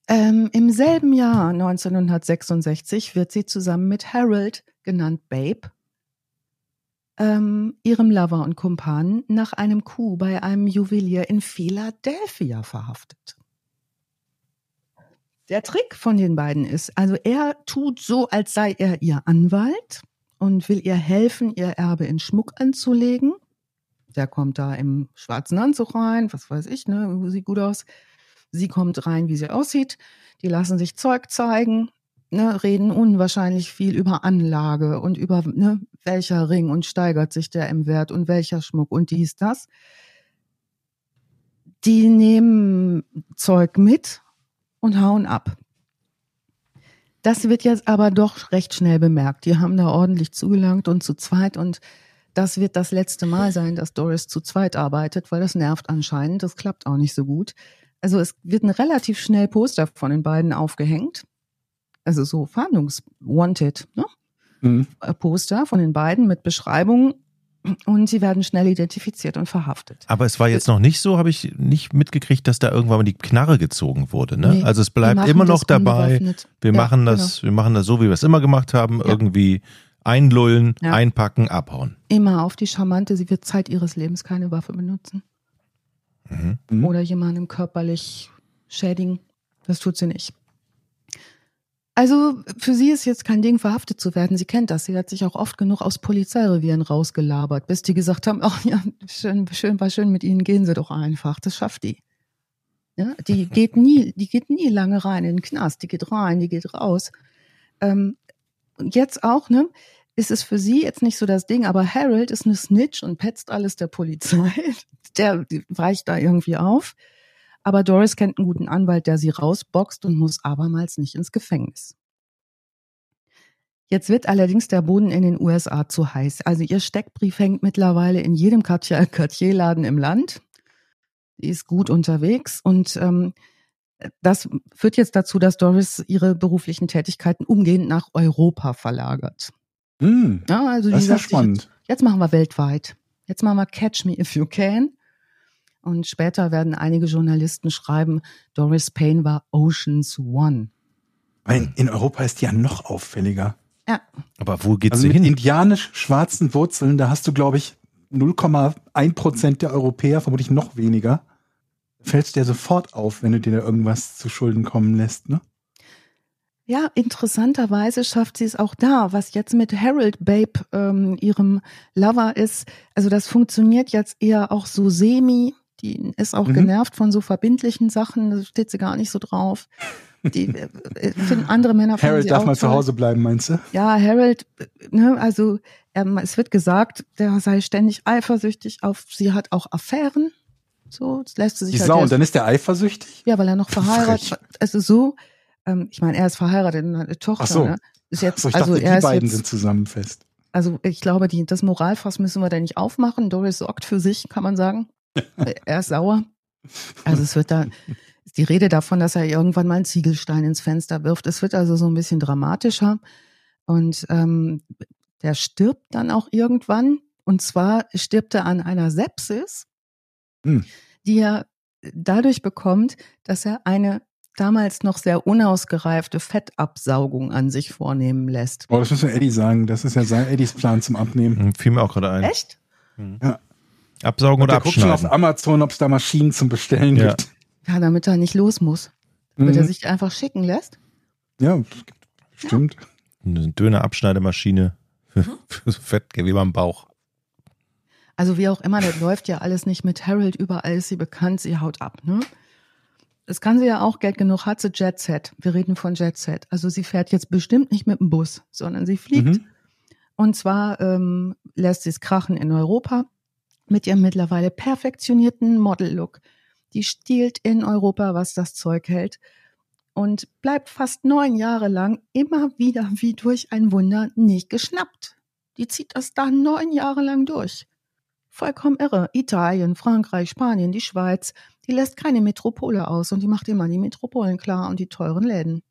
Ähm, Im selben Jahr, 1966, wird sie zusammen mit Harold, genannt Babe, ähm, ihrem Lover und Kumpan nach einem Coup bei einem Juwelier in Philadelphia verhaftet. Der Trick von den beiden ist, also er tut so, als sei er ihr Anwalt und will ihr helfen, ihr Erbe in Schmuck anzulegen. Der kommt da im schwarzen Anzug rein, was weiß ich, ne, sieht gut aus. Sie kommt rein, wie sie aussieht. Die lassen sich Zeug zeigen, ne, reden unwahrscheinlich viel über Anlage und über ne, welcher Ring und steigert sich der im Wert und welcher Schmuck und dies, das. Die nehmen Zeug mit und hauen ab. Das wird jetzt aber doch recht schnell bemerkt. Die haben da ordentlich zugelangt und zu zweit und das wird das letzte Mal sein, dass Doris zu zweit arbeitet, weil das nervt anscheinend. Das klappt auch nicht so gut. Also es wird ein relativ schnell Poster von den beiden aufgehängt. Also so Fahndungs-Wanted, ne? Mhm. Äh, Poster von den beiden mit Beschreibungen und sie werden schnell identifiziert und verhaftet. Aber es war jetzt noch nicht so, habe ich nicht mitgekriegt, dass da irgendwann mal die Knarre gezogen wurde. Ne? Nee, also es bleibt immer noch dabei. Wir Ja, machen das, wir machen das so, wie wir es immer gemacht haben. Ja. Irgendwie einlullen, Ja. einpacken, abhauen. Immer auf die Charmante, sie wird Zeit ihres Lebens keine Waffe benutzen. Mhm. Mhm. oder jemandem körperlich schädigen. Das tut sie nicht. Also für sie ist jetzt kein Ding, verhaftet zu werden. Sie kennt das. Sie hat sich auch oft genug aus Polizeirevieren rausgelabert, bis die gesagt haben, ach ja, schön, schön, war schön mit Ihnen, gehen Sie doch einfach. Das schafft die. Ja, die geht nie, die geht nie lange rein in den Knast. Die geht rein, die geht raus. Ähm, und jetzt auch, ne? Ist es für sie jetzt nicht so das Ding, aber Harold ist eine Snitch und petzt alles der Polizei. Der weicht da irgendwie auf. Aber Doris kennt einen guten Anwalt, der sie rausboxt und muss abermals nicht ins Gefängnis. Jetzt wird allerdings der Boden in den USA zu heiß. Also ihr Steckbrief hängt mittlerweile in jedem Cartier- Cartier-Laden im Land. Die ist gut unterwegs und ähm, das führt jetzt dazu, dass Doris ihre beruflichen Tätigkeiten umgehend nach Europa verlagert. Mhm. Ja, also Das die ist ja spannend. Jetzt machen wir weltweit. Jetzt machen wir Catch Me If You Can. Und später werden einige Journalisten schreiben, Doris Payne war Oceans One. Weil in Europa ist die ja noch auffälliger. Ja, Aber wo geht's Also sie mit hin? indianisch-schwarzen Wurzeln, da hast du, glaube ich, 0,1 Prozent der Europäer, vermutlich noch weniger. Fällst dir sofort auf, wenn du dir da irgendwas zu Schulden kommen lässt, ne? Ja, interessanterweise schafft sie es auch da, was jetzt mit Harold Babe, ähm, ihrem Lover ist. Also das funktioniert jetzt eher auch so semi. Die ist auch Mhm. genervt von so verbindlichen Sachen, da steht sie gar nicht so drauf. Die äh, äh, finden andere Männer Harold darf auch mal zu. Hause bleiben, meinst du? Ja, Harold, ne, also ähm, es wird gesagt, der sei ständig eifersüchtig auf, sie hat auch Affären. So, das lässt sie sich Die halt Sau, und dann ist der eifersüchtig? ja, weil er noch verheiratet Frech. Also so, ähm, ich meine, er ist verheiratet und hat eine Tochter. Ach so. Ne? Ist jetzt, So, ich also dachte, er die beiden jetzt, sind zusammen fest. also ich glaube, die, das Moralfass müssen wir da nicht aufmachen. Doris sorgt für sich, kann man sagen. er ist sauer. Also es wird da, ist die Rede davon, dass er irgendwann mal einen Ziegelstein ins Fenster wirft. Es wird also so ein bisschen dramatischer. Und ähm, der stirbt dann auch irgendwann. Und zwar stirbt er an einer Sepsis, Hm. die er dadurch bekommt, dass er eine damals noch sehr unausgereifte Fettabsaugung an sich vornehmen lässt. Oh, das müssen wir Eddie sagen. Das ist ja sein Eddies Plan zum Abnehmen. Hm, Fiel mir auch gerade ein. Echt? Absaugen Und oder der guckt schon auf abschneiden. Amazon, ob es da Maschinen zum Bestellen Ja. gibt. Ja, damit er nicht los muss. Damit er Mhm. sich einfach schicken lässt. Ja, Stimmt. Eine Dönerabschneidemaschine für, Mhm. für so Fettgewebe am Bauch. Also wie auch immer, das läuft ja alles nicht mit Harold. Überall ist sie bekannt, sie haut ab. Ne? Das kann sie ja auch, Geld genug hat sie Jet Set. Wir reden von Jet Set. Also sie fährt jetzt bestimmt nicht mit dem Bus, sondern sie fliegt. Mhm. Und zwar ähm, lässt sie es krachen in Europa mit ihrem mittlerweile perfektionierten Model-Look. Die stiehlt in Europa, was das Zeug hält und bleibt fast neun Jahre lang immer wieder wie durch ein Wunder nicht geschnappt. Die zieht das da neun Jahre lang durch. Vollkommen irre. Italien, Frankreich, Spanien, die Schweiz, die lässt keine Metropole aus und die macht immer die Metropolen klar und die teuren Läden.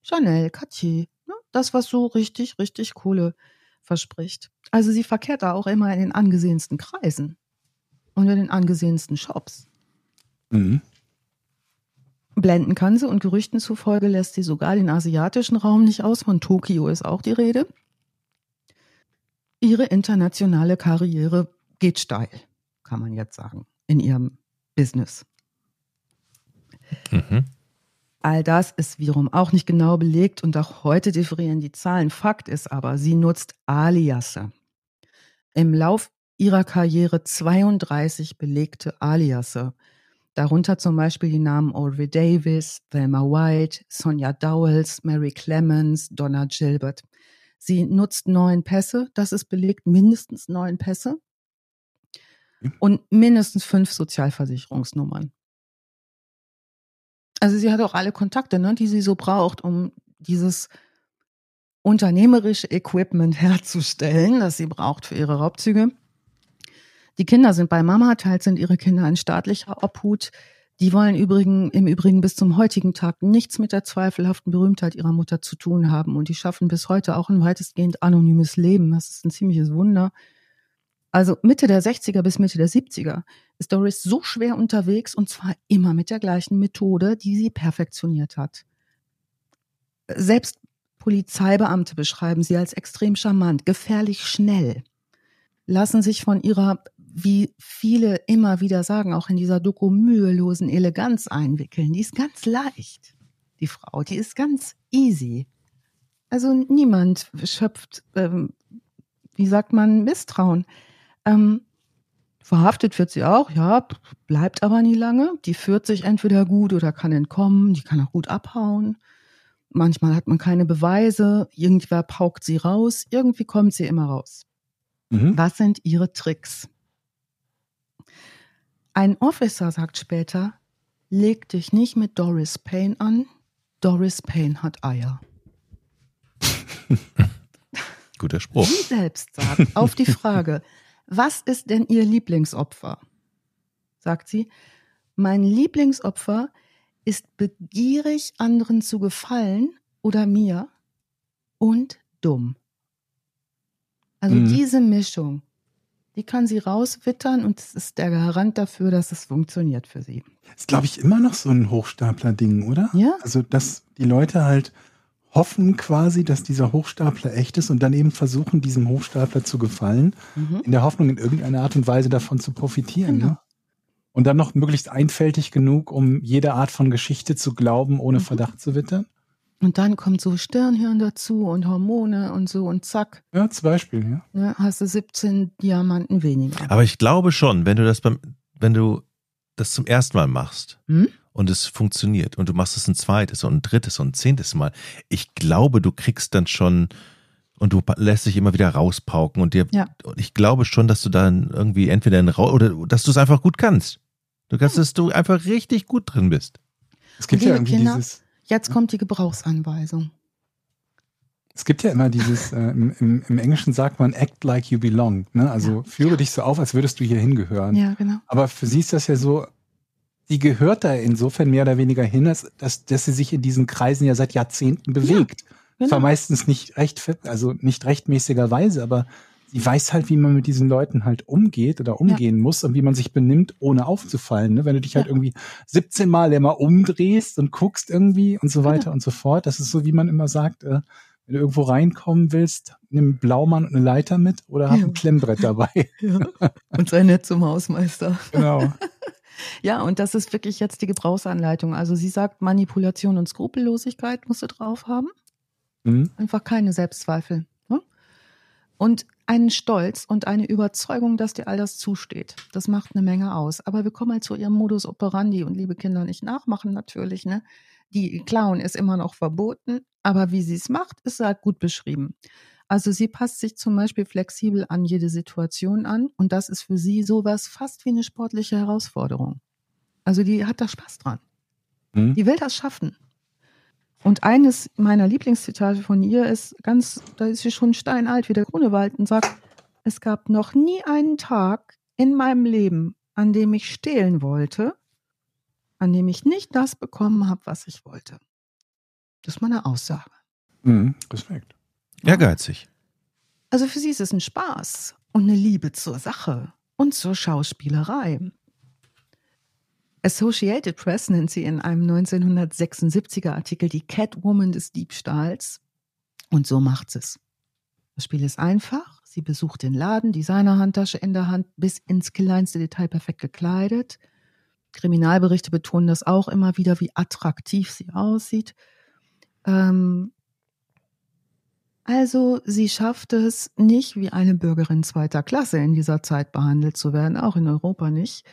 Chanel, Cartier, ne? das, was so richtig, richtig Kohle verspricht. Also sie verkehrt da auch immer in den angesehensten Kreisen und in den angesehensten Shops. Mhm. Blenden kann sie und Gerüchten zufolge lässt sie sogar den asiatischen Raum nicht aus. Von Tokio ist auch die Rede. Ihre internationale Karriere geht steil, kann man jetzt sagen, in ihrem Business. Mhm. All das ist wiederum auch nicht genau belegt und auch heute differieren die Zahlen. Fakt ist aber, sie nutzt Aliasse. Im Lauf ihrer Karriere 32 belegte Aliasse. Darunter zum Beispiel die Namen Audrey Davis, Thelma White, Sonja Dowells, Mary Clemens, Donna Gilbert. Sie nutzt neun Pässe, das ist belegt, mindestens neun Pässe und mindestens fünf Sozialversicherungsnummern. Also sie hat auch alle Kontakte, ne, die sie so braucht, um dieses unternehmerische Equipment herzustellen, das sie braucht für ihre Raubzüge. Die Kinder sind bei Mama, teils sind ihre Kinder in staatlicher Obhut. Die wollen übrigen, im Übrigen bis zum heutigen Tag nichts mit der zweifelhaften Berühmtheit ihrer Mutter zu tun haben. Und die schaffen bis heute auch ein weitestgehend anonymes Leben. Das ist ein ziemliches Wunder. Also Mitte der 60er bis Mitte der 70er ist Doris so schwer unterwegs und zwar immer mit der gleichen Methode, die sie perfektioniert hat. Selbst Polizeibeamte beschreiben sie als extrem charmant, gefährlich schnell, lassen sich von ihrer, wie viele immer wieder sagen, auch in dieser Doku mühelosen Eleganz einwickeln. Die ist ganz leicht, die Frau, die ist ganz easy. Also niemand schöpft, ähm, wie sagt man, Misstrauen. Ähm, verhaftet wird sie auch, ja, bleibt aber nie lange. Die führt sich entweder gut oder kann entkommen, die kann auch gut abhauen. Manchmal hat man keine Beweise, irgendwer paukt sie raus, irgendwie kommt sie immer raus. Mhm. Was sind ihre Tricks? Ein Officer sagt später, leg dich nicht mit Doris Payne an, Doris Payne hat Eier. Guter Spruch. Sie selbst sagt auf die Frage, was ist denn Ihr Lieblingsopfer? Sagt sie, mein Lieblingsopfer ist begierig, anderen zu gefallen oder mir und dumm. Also Mhm. diese Mischung, die kann sie rauswittern und es ist der Garant dafür, dass es funktioniert für sie. Ist, glaube ich, immer noch so ein Hochstapler-Ding, oder? Ja. Also, dass die Leute halt hoffen quasi, dass dieser Hochstapler echt ist und dann eben versuchen, diesem Hochstapler zu gefallen, Mhm. in der Hoffnung, in irgendeiner Art und Weise davon zu profitieren. Genau. Ne? Und dann noch möglichst einfältig genug, um jede Art von Geschichte zu glauben, ohne Mhm. Verdacht zu wittern. Und dann kommt so Stirnhirn dazu und Hormone und so und zack, Ja, zum Beispiel, ja. ne, hast du 17 Diamanten weniger. Aber ich glaube schon, wenn du das beim, wenn du das zum ersten Mal machst Hm? Und es funktioniert und du machst es ein zweites und ein drittes und ein zehntes Mal, ich glaube, du kriegst dann schon und du lässt dich immer wieder rauspauken und dir, Ja. und ich glaube schon, dass du dann irgendwie entweder in Rau oder dass du es einfach gut kannst. Du kannst, dass du einfach richtig gut drin bist. Es gibt Liebe ja irgendwie Kinder, dieses, Jetzt kommt die Gebrauchsanweisung. es gibt ja immer dieses, äh, im, im, im Englischen sagt man act like you belong. Ne? Also führe dich so auf, als würdest du hier hingehören. Ja, genau. Aber für sie ist das ja so, sie gehört da insofern mehr oder weniger hin, dass, dass, dass sie sich in diesen Kreisen ja seit Jahrzehnten bewegt. genau. Zwar meistens nicht recht, also nicht rechtmäßigerweise, aber sie weiß halt, wie man mit diesen Leuten halt umgeht oder umgehen muss und wie man sich benimmt, ohne aufzufallen. Ne? Wenn du dich halt Ja. irgendwie 17 Mal immer umdrehst und guckst irgendwie und so weiter und so fort. Das ist so, wie man immer sagt, äh, wenn du irgendwo reinkommen willst, nimm einen Blaumann und eine Leiter mit oder hab Ja. ein Klemmbrett dabei. Ja. Und sei nett zum Hausmeister. genau. Ja, und das ist wirklich jetzt die Gebrauchsanleitung. Also sie sagt, Manipulation und Skrupellosigkeit musst du drauf haben. Mhm. Einfach keine Selbstzweifel. Ne? Und einen Stolz und eine Überzeugung, dass dir all das zusteht. Das macht eine Menge aus. Aber wir kommen halt zu ihrem Modus operandi und liebe Kinder nicht nachmachen natürlich. Ne? Die Clown ist immer noch verboten, aber wie sie es macht, ist halt gut beschrieben. Also sie passt sich zum Beispiel flexibel an jede Situation an und das ist für sie sowas fast wie eine sportliche Herausforderung. Also die hat da Spaß dran. Mhm. Die will das schaffen. Und eines meiner Lieblingszitate von ihr ist ganz, da ist sie schon steinalt wie der Grunewald und sagt, es gab noch nie einen Tag in meinem Leben, an dem ich stehlen wollte, an dem ich nicht das bekommen habe, was ich wollte. Das ist meine Aussage. Mhm, Respekt. Ehrgeizig. Also für sie ist es ein Spaß und eine Liebe zur Sache und zur Schauspielerei. Associated Press nennt sie in einem 1976er Artikel die Catwoman des Diebstahls. Und so macht es. Das Spiel ist einfach. Sie besucht den Laden, Designerhandtasche in der Hand, bis ins kleinste Detail perfekt gekleidet. Kriminalberichte betonen das auch immer wieder, wie attraktiv sie aussieht. Ähm, also sie schafft es nicht, wie eine Bürgerin zweiter Klasse in dieser Zeit behandelt zu werden, auch in Europa nicht,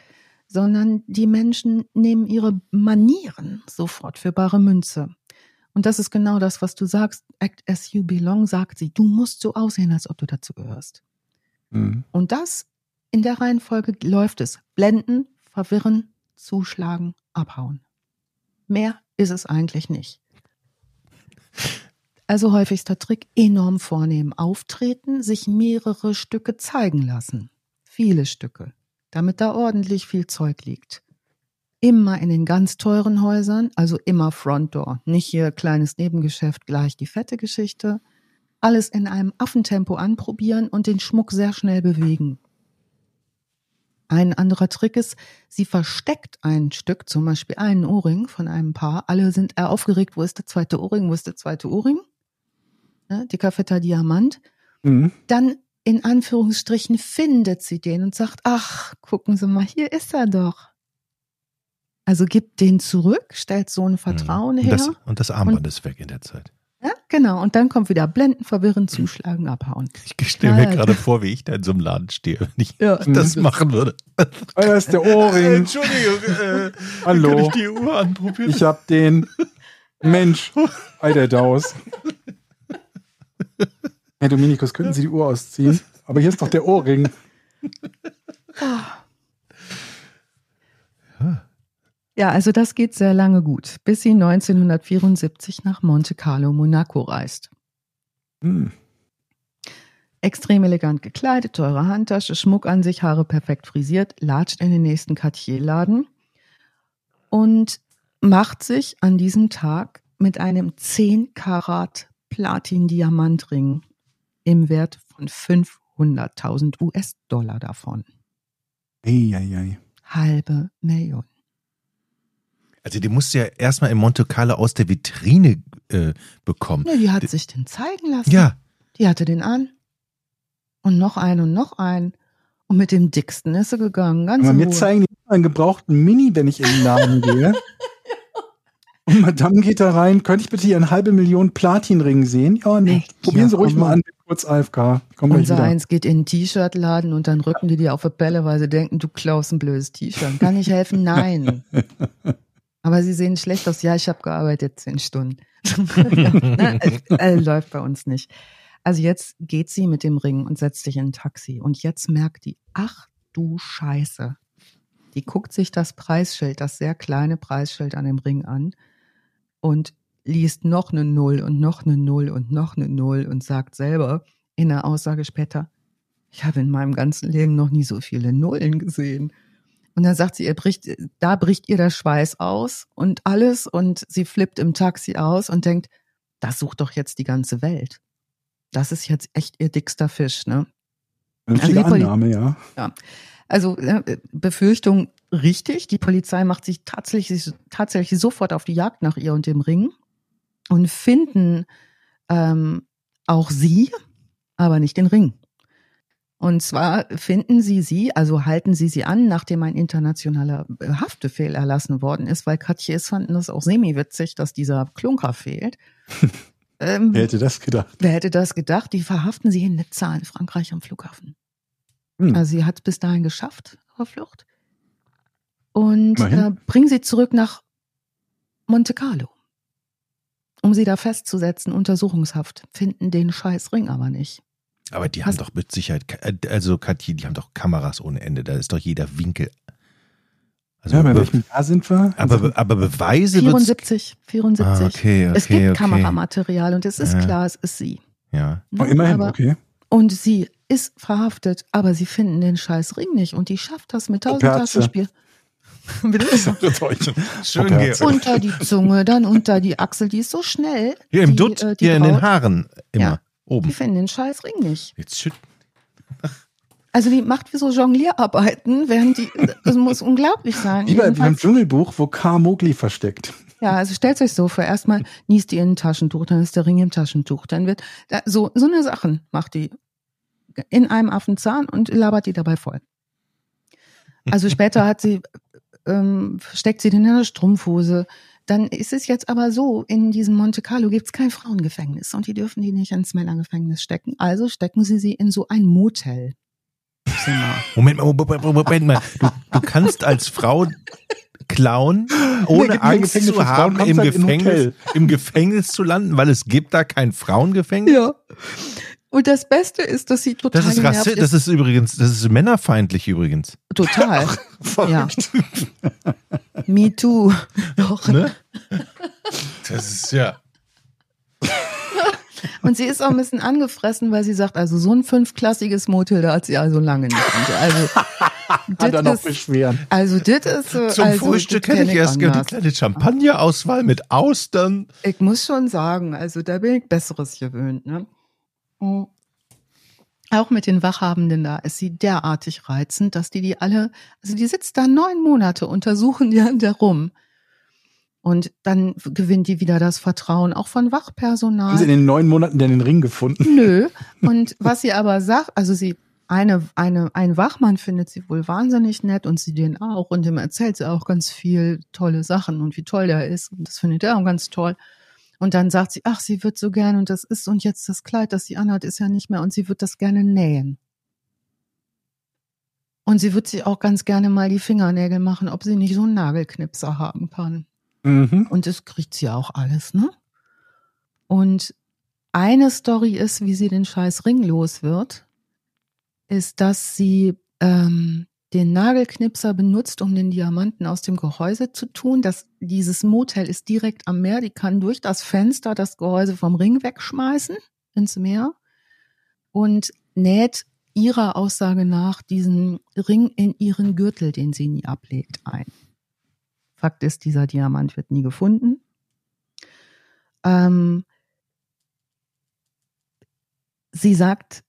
sondern die Menschen nehmen ihre Manieren sofort für bare Münze. Und das ist genau das, was du sagst. Act as you belong, sagt sie. Du musst so aussehen, als ob du dazu gehörst. Mhm. Und das in der Reihenfolge läuft es. Blenden, verwirren, zuschlagen, abhauen. Mehr ist es eigentlich nicht. Also häufigster Trick, enorm vornehm auftreten, sich mehrere Stücke zeigen lassen. Viele Stücke damit da ordentlich viel Zeug liegt. Immer in den ganz teuren Häusern, also immer Frontdoor, nicht hier kleines Nebengeschäft gleich die fette Geschichte. Alles in einem Affentempo anprobieren und den Schmuck sehr schnell bewegen. Ein anderer Trick ist, sie versteckt ein Stück, zum Beispiel einen Ohrring von einem Paar. Alle sind aufgeregt, wo ist der zweite Ohrring, wo ist der zweite Ohrring? Ja, dicker fetter Diamant. Mhm. Dann in Anführungsstrichen findet sie den und sagt, ach, gucken Sie mal, hier ist er doch. Also gibt den zurück, stellt so ein mhm. Vertrauen und her. Das, und das Armband und, ist weg in der Zeit. Ja, genau. Und dann kommt wieder blenden, verwirren, zuschlagen, abhauen. Ich stelle mir gerade vor, wie ich da in so einem Laden stehe, wenn ich ja, das machen würde. Ah, da ist der Ohrring. Entschuldigung, äh, Hallo. Kann ich die Uhr anprobieren? Ich habe den Mensch, Ei der Daus. Herr Dominikus, könnten Sie die Uhr ausziehen? Aber hier ist doch der Ohrring. Ja, also das geht sehr lange gut, bis sie 1974 nach Monte Carlo, Monaco reist. Hm. Extrem elegant gekleidet, teure Handtasche, Schmuck an sich, Haare perfekt frisiert, latscht in den nächsten Cartier-Laden und macht sich an diesem Tag mit einem 10 Karat Platin-Diamantring im Wert von 500.000 US-Dollar davon. Eieiei. Halbe Million. Also die musste ja erstmal in Monte Carlo aus der Vitrine äh, bekommen. Ja, die hat die, sich den zeigen lassen. Ja. Die hatte den an. Und noch einen und noch einen. Und mit dem dicksten ist sie gegangen. Ganz Aber mir zeigen die einen gebrauchten Mini, wenn ich in den Laden gehe. Und Madame geht da rein, könnte ich bitte hier eine halbe Million Platinring sehen? Ja, nee. Probieren Sie ruhig mal an, kurz AFK. Komm Unser eins geht in einen T-Shirt-Laden und dann rücken die dir auf der Bälle, weil sie denken, du klaust ein blödes T-Shirt. Kann ich helfen? Nein. Aber sie sehen schlecht aus. Ja, ich habe gearbeitet zehn Stunden. ne? äh, läuft bei uns nicht. Also jetzt geht sie mit dem Ring und setzt sich in ein Taxi. Und jetzt merkt die, ach du Scheiße. Die guckt sich das Preisschild, das sehr kleine Preisschild an dem Ring an und liest noch eine Null und noch eine Null und noch eine Null und sagt selber in der Aussage später, ich habe in meinem ganzen Leben noch nie so viele Nullen gesehen. Und dann sagt sie, ihr bricht, da bricht ihr der Schweiß aus und alles und sie flippt im Taxi aus und denkt, das sucht doch jetzt die ganze Welt. Das ist jetzt echt ihr dickster Fisch, ne? Also Annahme, ja. ja. Also äh, Befürchtung richtig. Die Polizei macht sich tatsächlich, tatsächlich sofort auf die Jagd nach ihr und dem Ring und finden ähm, auch sie, aber nicht den Ring. Und zwar finden sie sie, also halten sie sie an, nachdem ein internationaler Haftbefehl erlassen worden ist, weil Katjes fanden das auch semi-witzig, dass dieser Klunker fehlt. Ähm, Wer hätte das gedacht? wer hätte das gedacht? Die verhaften sie in Nizza in Frankreich am Flughafen. Hm. Also sie hat es bis dahin geschafft, ihre Flucht. Und äh, bringen sie zurück nach Monte Carlo. Um sie da festzusetzen, Untersuchungshaft. Finden den scheiß Ring aber nicht. Aber die haben Hast- doch mit Sicherheit, äh, also Kathi, die haben doch Kameras ohne Ende. Da ist doch jeder Winkel. Also, Ja, bei be- welchem Jahr sind wir? aber, Also, be- aber Beweise wird's- 74, 74. Ah, okay, okay, es gibt okay. Kameramaterial und es ist Ja. klar, es ist sie. Ja. oh, immerhin, aber, okay. Und sie ist verhaftet, aber sie finden den scheiß Ring nicht und die schafft das mit tausend. Taschenspiel. Bitte? Schön, Okay. Georg. unter die Zunge, dann unter die Achsel, die ist so schnell. Hier im die, Dutt, äh, die hier in den Braut, Haaren immer. Ja. Die Oben. finden den scheiß Ring nicht. Jetzt schütt. Also die macht wie so Jonglierarbeiten, während die, das muss unglaublich sein. Wie bei, wie beim Dschungelbuch, wo K. Mowgli versteckt. ja, also stellt euch so vor, erstmal niest die in ein Taschentuch, dann ist der Ring im Taschentuch, dann wird, da, so, so eine Sachen macht die in einem Affenzahn und labert die dabei voll. Also später hat sie, ähm, steckt sie den in der Strumpfhose. Dann ist es jetzt aber so, in diesem Monte Carlo gibt es kein Frauengefängnis und die dürfen die nicht ins Männergefängnis stecken. Also stecken sie sie in so ein Motel. Moment mal, Moment, mal, Moment mal. Du, du kannst als Frau klauen, Nee, ohne kein Angst zu haben, im halt Gefängnis, im Gefängnis zu landen, weil es gibt da kein Frauengefängnis. Ja. Und das Beste ist, dass sie total Das ist genervt Rassi das ist übrigens, das ist männerfeindlich übrigens. Total. ja. Me too. Doch. Ne? Das ist ja. Und sie ist auch ein bisschen angefressen, weil sie sagt, also so ein fünfklassiges Motel, da hat sie also lange nicht. Und Also, Hat er noch das ist, Beschweren. also das ist äh, Zum also, Frühstück hätte ich erst gerne eine kleine Champagnerauswahl mit Austern. Ich muss schon sagen, also da bin ich Besseres gewöhnt. Ne? Mhm. Auch mit den Wachhabenden da ist sie derartig reizend, dass die die alle, also die sitzt da neun Monate, untersuchen die der rum. Und dann gewinnt die wieder das Vertrauen auch von Wachpersonal. Haben sie in den neun Monaten denn den Ring gefunden? Nö. Und was sie aber sagt, also sie, eine, eine, ein Wachmann findet sie wohl wahnsinnig nett und sie den auch und dem erzählt sie auch ganz viel tolle Sachen und wie toll der ist und das findet er auch ganz toll. Und dann sagt sie, ach, sie wird so gern und das ist und jetzt das Kleid, das sie anhat, ist ja nicht mehr und sie wird das gerne nähen. Und sie wird sich auch ganz gerne mal die Fingernägel machen, ob sie nicht so einen Nagelknipser haben kann. Mhm. Und das kriegt sie auch alles, ne? Und eine Story ist, wie sie den scheiß Ring los wird, ist, dass sie ähm, den Nagelknipser benutzt, um den Diamanten aus dem Gehäuse zu tun. Das, dieses Motel ist direkt am Meer. Die kann durch das Fenster das Gehäuse vom Ring wegschmeißen ins Meer und näht ihrer Aussage nach diesen Ring in ihren Gürtel, den sie nie ablegt, ein. Fakt ist, dieser Diamant wird nie gefunden. Ähm, sie sagt,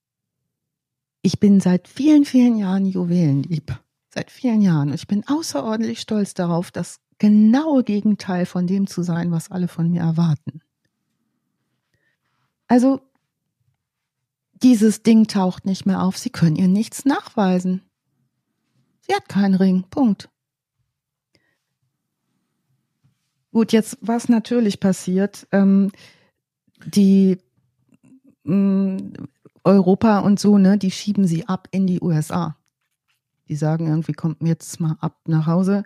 ich bin seit vielen, vielen Jahren Juwelenlieb. Seit vielen Jahren. Und ich bin außerordentlich stolz darauf, das genaue Gegenteil von dem zu sein, was alle von mir erwarten. Also, dieses Ding taucht nicht mehr auf. Sie können ihr nichts nachweisen. Sie hat keinen Ring. Punkt. Gut, jetzt was natürlich passiert, ähm, die mh, Europa und so, ne, die schieben sie ab in die USA. Die sagen irgendwie, kommt jetzt mal ab nach Hause.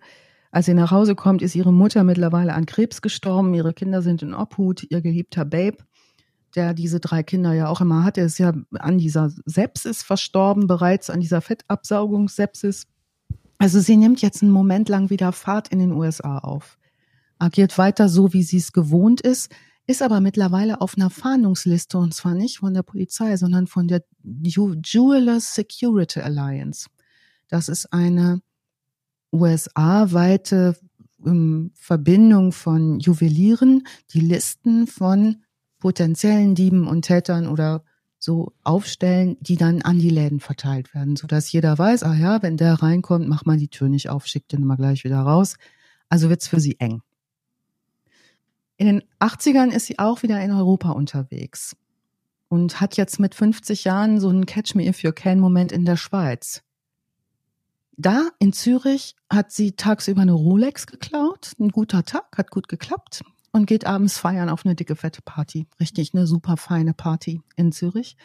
Als sie nach Hause kommt, ist ihre Mutter mittlerweile an Krebs gestorben, ihre Kinder sind in Obhut, ihr geliebter Babe, der diese drei Kinder ja auch immer hatte, ist ja an dieser Sepsis verstorben, bereits an dieser Fettabsaugungssepsis. Also sie nimmt jetzt einen Moment lang wieder Fahrt in den USA auf agiert weiter so, wie sie es gewohnt ist, ist aber mittlerweile auf einer Fahndungsliste und zwar nicht von der Polizei, sondern von der Jewelers Security Alliance. Das ist eine USA-weite ähm, Verbindung von Juwelieren, die Listen von potenziellen Dieben und Tätern oder so aufstellen, die dann an die Läden verteilt werden, sodass jeder weiß, ah ja, wenn der reinkommt, macht man die Tür nicht auf, schickt den immer gleich wieder raus. Also wird's für sie eng. In den 80ern ist sie auch wieder in Europa unterwegs und hat jetzt mit 50 Jahren so einen Catch Me If You Can Moment in der Schweiz. Da in Zürich hat sie tagsüber eine Rolex geklaut. Ein guter Tag, hat gut geklappt. und geht abends feiern auf eine dicke, fette Party. Richtig eine super feine Party in Zürich.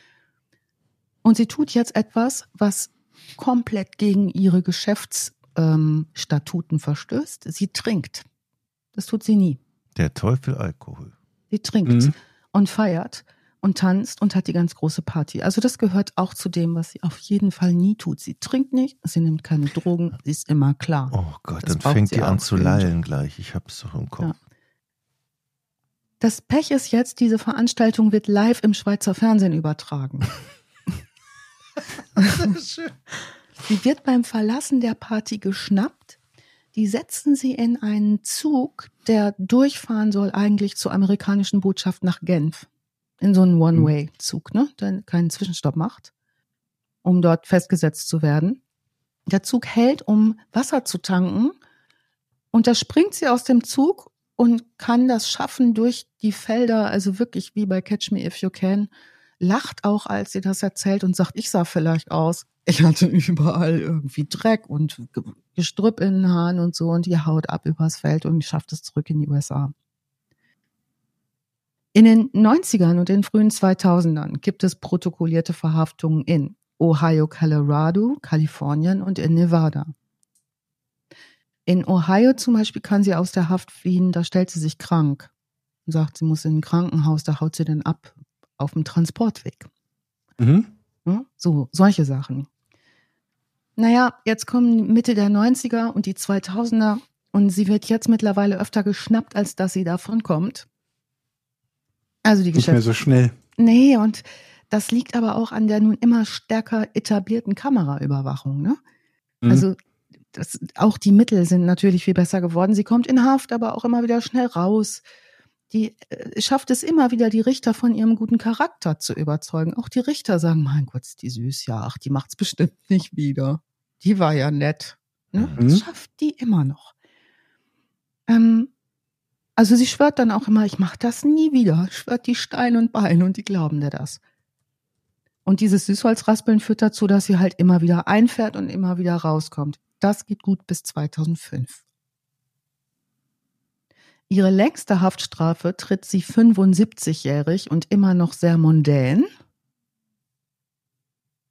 Und sie tut jetzt etwas, was komplett gegen ihre Geschäftsstatuten ähm, verstößt. Sie trinkt. Das tut sie nie. Der Teufel Alkohol. Sie trinkt mhm. und feiert und tanzt und hat die ganz große Party. Also das gehört auch zu dem, was sie auf jeden Fall nie tut. Sie trinkt nicht, sie nimmt keine Drogen, sie ist immer klar. Oh Gott, das dann fängt sie an zu lallen gleich. Ich hab's doch im Kopf. Ja. Das Pech ist jetzt, diese Veranstaltung wird live im Schweizer Fernsehen übertragen. sie wird beim Verlassen der Party geschnappt. Die setzen sie in einen Zug, der durchfahren soll eigentlich zur amerikanischen Botschaft nach Genf in so einen One-Way-Zug, ne, der keinen Zwischenstopp macht, um dort festgesetzt zu werden. Der Zug hält, um Wasser zu tanken, und da springt sie aus dem Zug und kann das schaffen durch die Felder, also wirklich wie bei Catch Me If You Can, lacht auch, als sie das erzählt und sagt, ich sah vielleicht aus. Ich hatte überall irgendwie Dreck und Gestrüpp in den Haaren und so und die haut ab übers Feld und schafft es zurück in die USA. In den 90ern und den frühen 2000ern gibt es protokollierte Verhaftungen in Ohio, Colorado, Kalifornien und in Nevada. In Ohio zum Beispiel kann sie aus der Haft fliehen, da stellt sie sich krank und sagt, sie muss in ein Krankenhaus, da haut sie dann ab auf dem Transportweg. Mhm. so, solche Sachen. Naja, jetzt kommen Mitte der 90er und die 2000er und sie wird jetzt mittlerweile öfter geschnappt, als dass sie davon kommt. Also die Geschäfte. Nicht mehr so schnell. Nee, und das liegt aber auch an der nun immer stärker etablierten Kameraüberwachung. Ne? Mhm. Also das, auch die Mittel sind natürlich viel besser geworden. Sie kommt in Haft, aber auch immer wieder schnell raus. Die äh, schafft es immer wieder, die Richter von ihrem guten Charakter zu überzeugen. Auch die Richter sagen, mein Gott, die süß, ja, ach, die macht's bestimmt nicht wieder. Die war ja nett. Ne? Mhm. Das schafft die immer noch. Ähm, also sie schwört dann auch immer, ich mache das nie wieder. Schwört die Stein und Bein und die glauben dir das. Und dieses Süßholzraspeln führt dazu, dass sie halt immer wieder einfährt und immer wieder rauskommt. Das geht gut bis 2005. Ihre längste Haftstrafe tritt sie 75-jährig und immer noch sehr mondän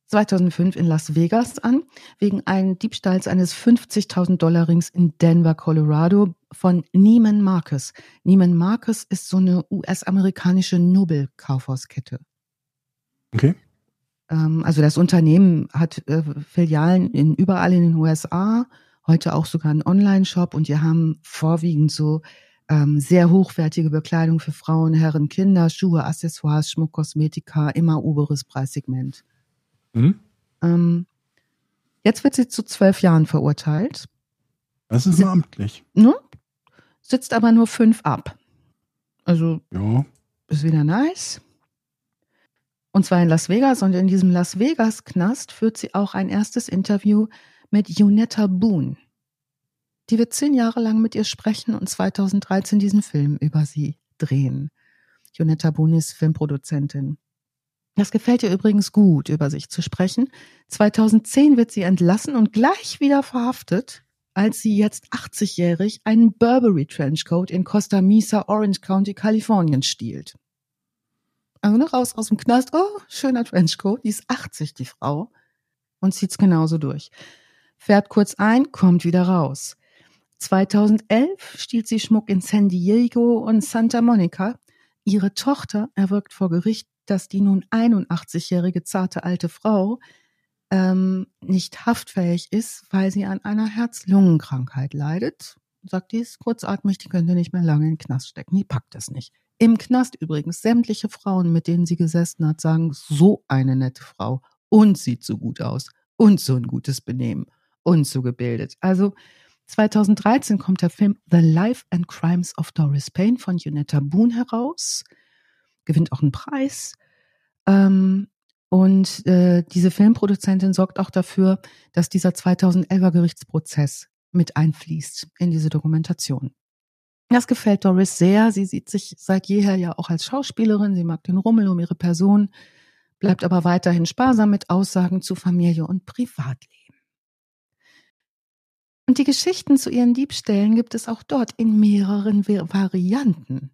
2005 in Las Vegas an, wegen einen Diebstahls eines 50.000 Dollar Rings in Denver, Colorado von Neiman Marcus. Neiman Marcus ist so eine US-amerikanische Nobelkaufhauskette. Okay. Ähm, also das Unternehmen hat äh, Filialen in überall in den USA, heute auch sogar einen Online-Shop und die haben vorwiegend so ähm, sehr hochwertige Bekleidung für Frauen, Herren, Kinder, Schuhe, Accessoires, Schmuck, Kosmetika, immer oberes Preissegment. Mhm. Ähm, jetzt wird sie zu zwölf Jahren verurteilt. Das ist nur amtlich. Ne? Sitzt aber nur fünf ab. Also ja. ist wieder nice. Und zwar in Las Vegas. Und in diesem Las Vegas-Knast führt sie auch ein erstes Interview mit Junetta Boone. Die wird zehn Jahre lang mit ihr sprechen und 2013 diesen Film über sie drehen. Junetta Boone ist Filmproduzentin. Das gefällt ihr übrigens gut, über sich zu sprechen. 2010 wird sie entlassen und gleich wieder verhaftet, als sie jetzt 80-jährig einen Burberry Trenchcoat in Costa Mesa, Orange County, Kalifornien stiehlt. Also ne, raus aus dem Knast. Oh, schöner Trenchcoat. Die ist 80, die Frau. Und zieht's genauso durch. Fährt kurz ein, kommt wieder raus. 2011 stiehlt sie Schmuck in San Diego und Santa Monica. Ihre Tochter erwirkt vor Gericht dass die nun 81-jährige zarte alte Frau ähm, nicht haftfähig ist, weil sie an einer Herz-Lungen-Krankheit leidet. Sagt, die ist kurzatmig, die könnte nicht mehr lange in den Knast stecken. Die packt das nicht. Im Knast übrigens, sämtliche Frauen, mit denen sie gesessen hat, sagen, so eine nette Frau und sieht so gut aus und so ein gutes Benehmen und so gebildet. Also 2013 kommt der Film The Life and Crimes of Doris Payne von Junetta Boone heraus gewinnt auch einen Preis. Ähm, und äh, diese Filmproduzentin sorgt auch dafür, dass dieser 2011er Gerichtsprozess mit einfließt in diese Dokumentation. Das gefällt Doris sehr. Sie sieht sich seit jeher ja auch als Schauspielerin. Sie mag den Rummel um ihre Person, bleibt aber weiterhin sparsam mit Aussagen zu Familie und Privatleben. Und die Geschichten zu ihren Diebstählen gibt es auch dort in mehreren Varianten.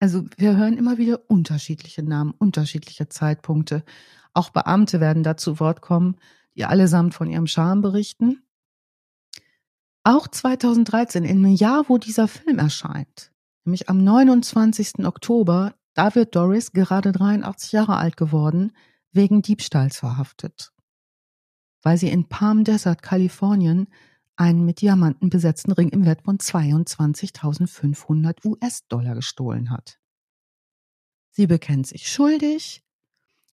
Also wir hören immer wieder unterschiedliche Namen, unterschiedliche Zeitpunkte. Auch Beamte werden da zu Wort kommen, die allesamt von ihrem Charme berichten. Auch 2013, in einem Jahr, wo dieser Film erscheint, nämlich am 29. Oktober, da wird Doris, gerade 83 Jahre alt geworden, wegen Diebstahls verhaftet. Weil sie in Palm Desert, Kalifornien, einen mit Diamanten besetzten Ring im Wert von 22.500 US-Dollar gestohlen hat. Sie bekennt sich schuldig,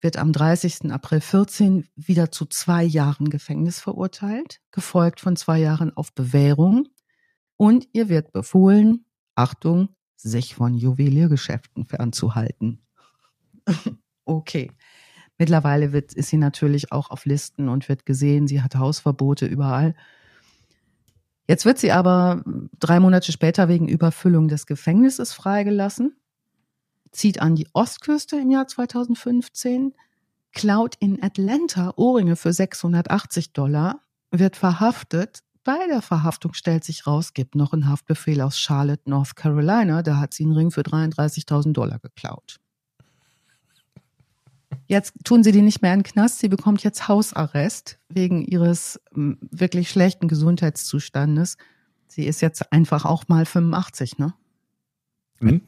wird am 30. April 14 wieder zu zwei Jahren Gefängnis verurteilt, gefolgt von zwei Jahren auf Bewährung und ihr wird befohlen, Achtung, sich von Juweliergeschäften fernzuhalten. okay. Mittlerweile wird, ist sie natürlich auch auf Listen und wird gesehen, sie hat Hausverbote überall. Jetzt wird sie aber drei Monate später wegen Überfüllung des Gefängnisses freigelassen, zieht an die Ostküste im Jahr 2015, klaut in Atlanta Ohrringe für 680 Dollar, wird verhaftet. Bei der Verhaftung stellt sich raus, gibt noch einen Haftbefehl aus Charlotte, North Carolina. Da hat sie einen Ring für 33.000 Dollar geklaut. Jetzt tun sie die nicht mehr in den Knast. Sie bekommt jetzt Hausarrest wegen ihres wirklich schlechten Gesundheitszustandes. Sie ist jetzt einfach auch mal 85, ne? Mhm.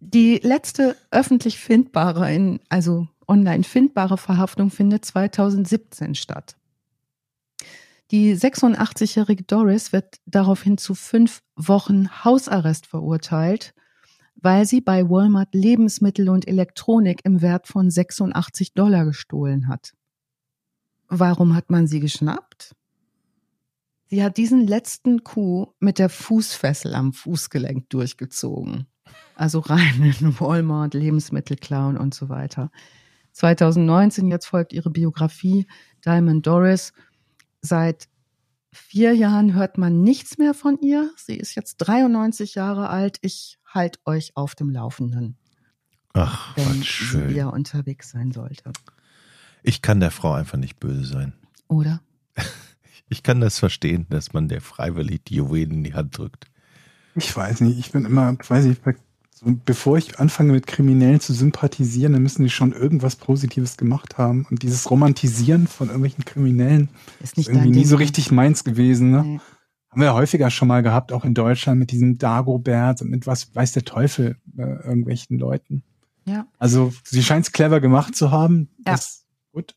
Die letzte öffentlich findbare, in, also online findbare Verhaftung findet 2017 statt. Die 86-jährige Doris wird daraufhin zu fünf Wochen Hausarrest verurteilt weil sie bei Walmart Lebensmittel und Elektronik im Wert von 86 Dollar gestohlen hat. Warum hat man sie geschnappt? Sie hat diesen letzten Coup mit der Fußfessel am Fußgelenk durchgezogen. Also rein in Walmart, Lebensmittel klauen und so weiter. 2019, jetzt folgt ihre Biografie Diamond Doris. Seit vier Jahren hört man nichts mehr von ihr. Sie ist jetzt 93 Jahre alt. Ich halte euch auf dem Laufenden. Ach, wenn was schön. sie wieder unterwegs sein sollte. Ich kann der Frau einfach nicht böse sein. Oder? Ich kann das verstehen, dass man der freiwillig die Juwelen in die Hand drückt. Ich weiß nicht, ich bin immer, weiß ich, bevor ich anfange mit Kriminellen zu sympathisieren, dann müssen die schon irgendwas Positives gemacht haben. Und dieses Romantisieren von irgendwelchen Kriminellen ist, ist irgendwie nie so ne? richtig meins gewesen. Ne? Nee. Haben wir ja häufiger schon mal gehabt, auch in Deutschland mit diesem Dagobert und mit was weiß der Teufel äh, irgendwelchen Leuten. Ja. Also sie scheint es clever gemacht zu haben. Ja. Das gut.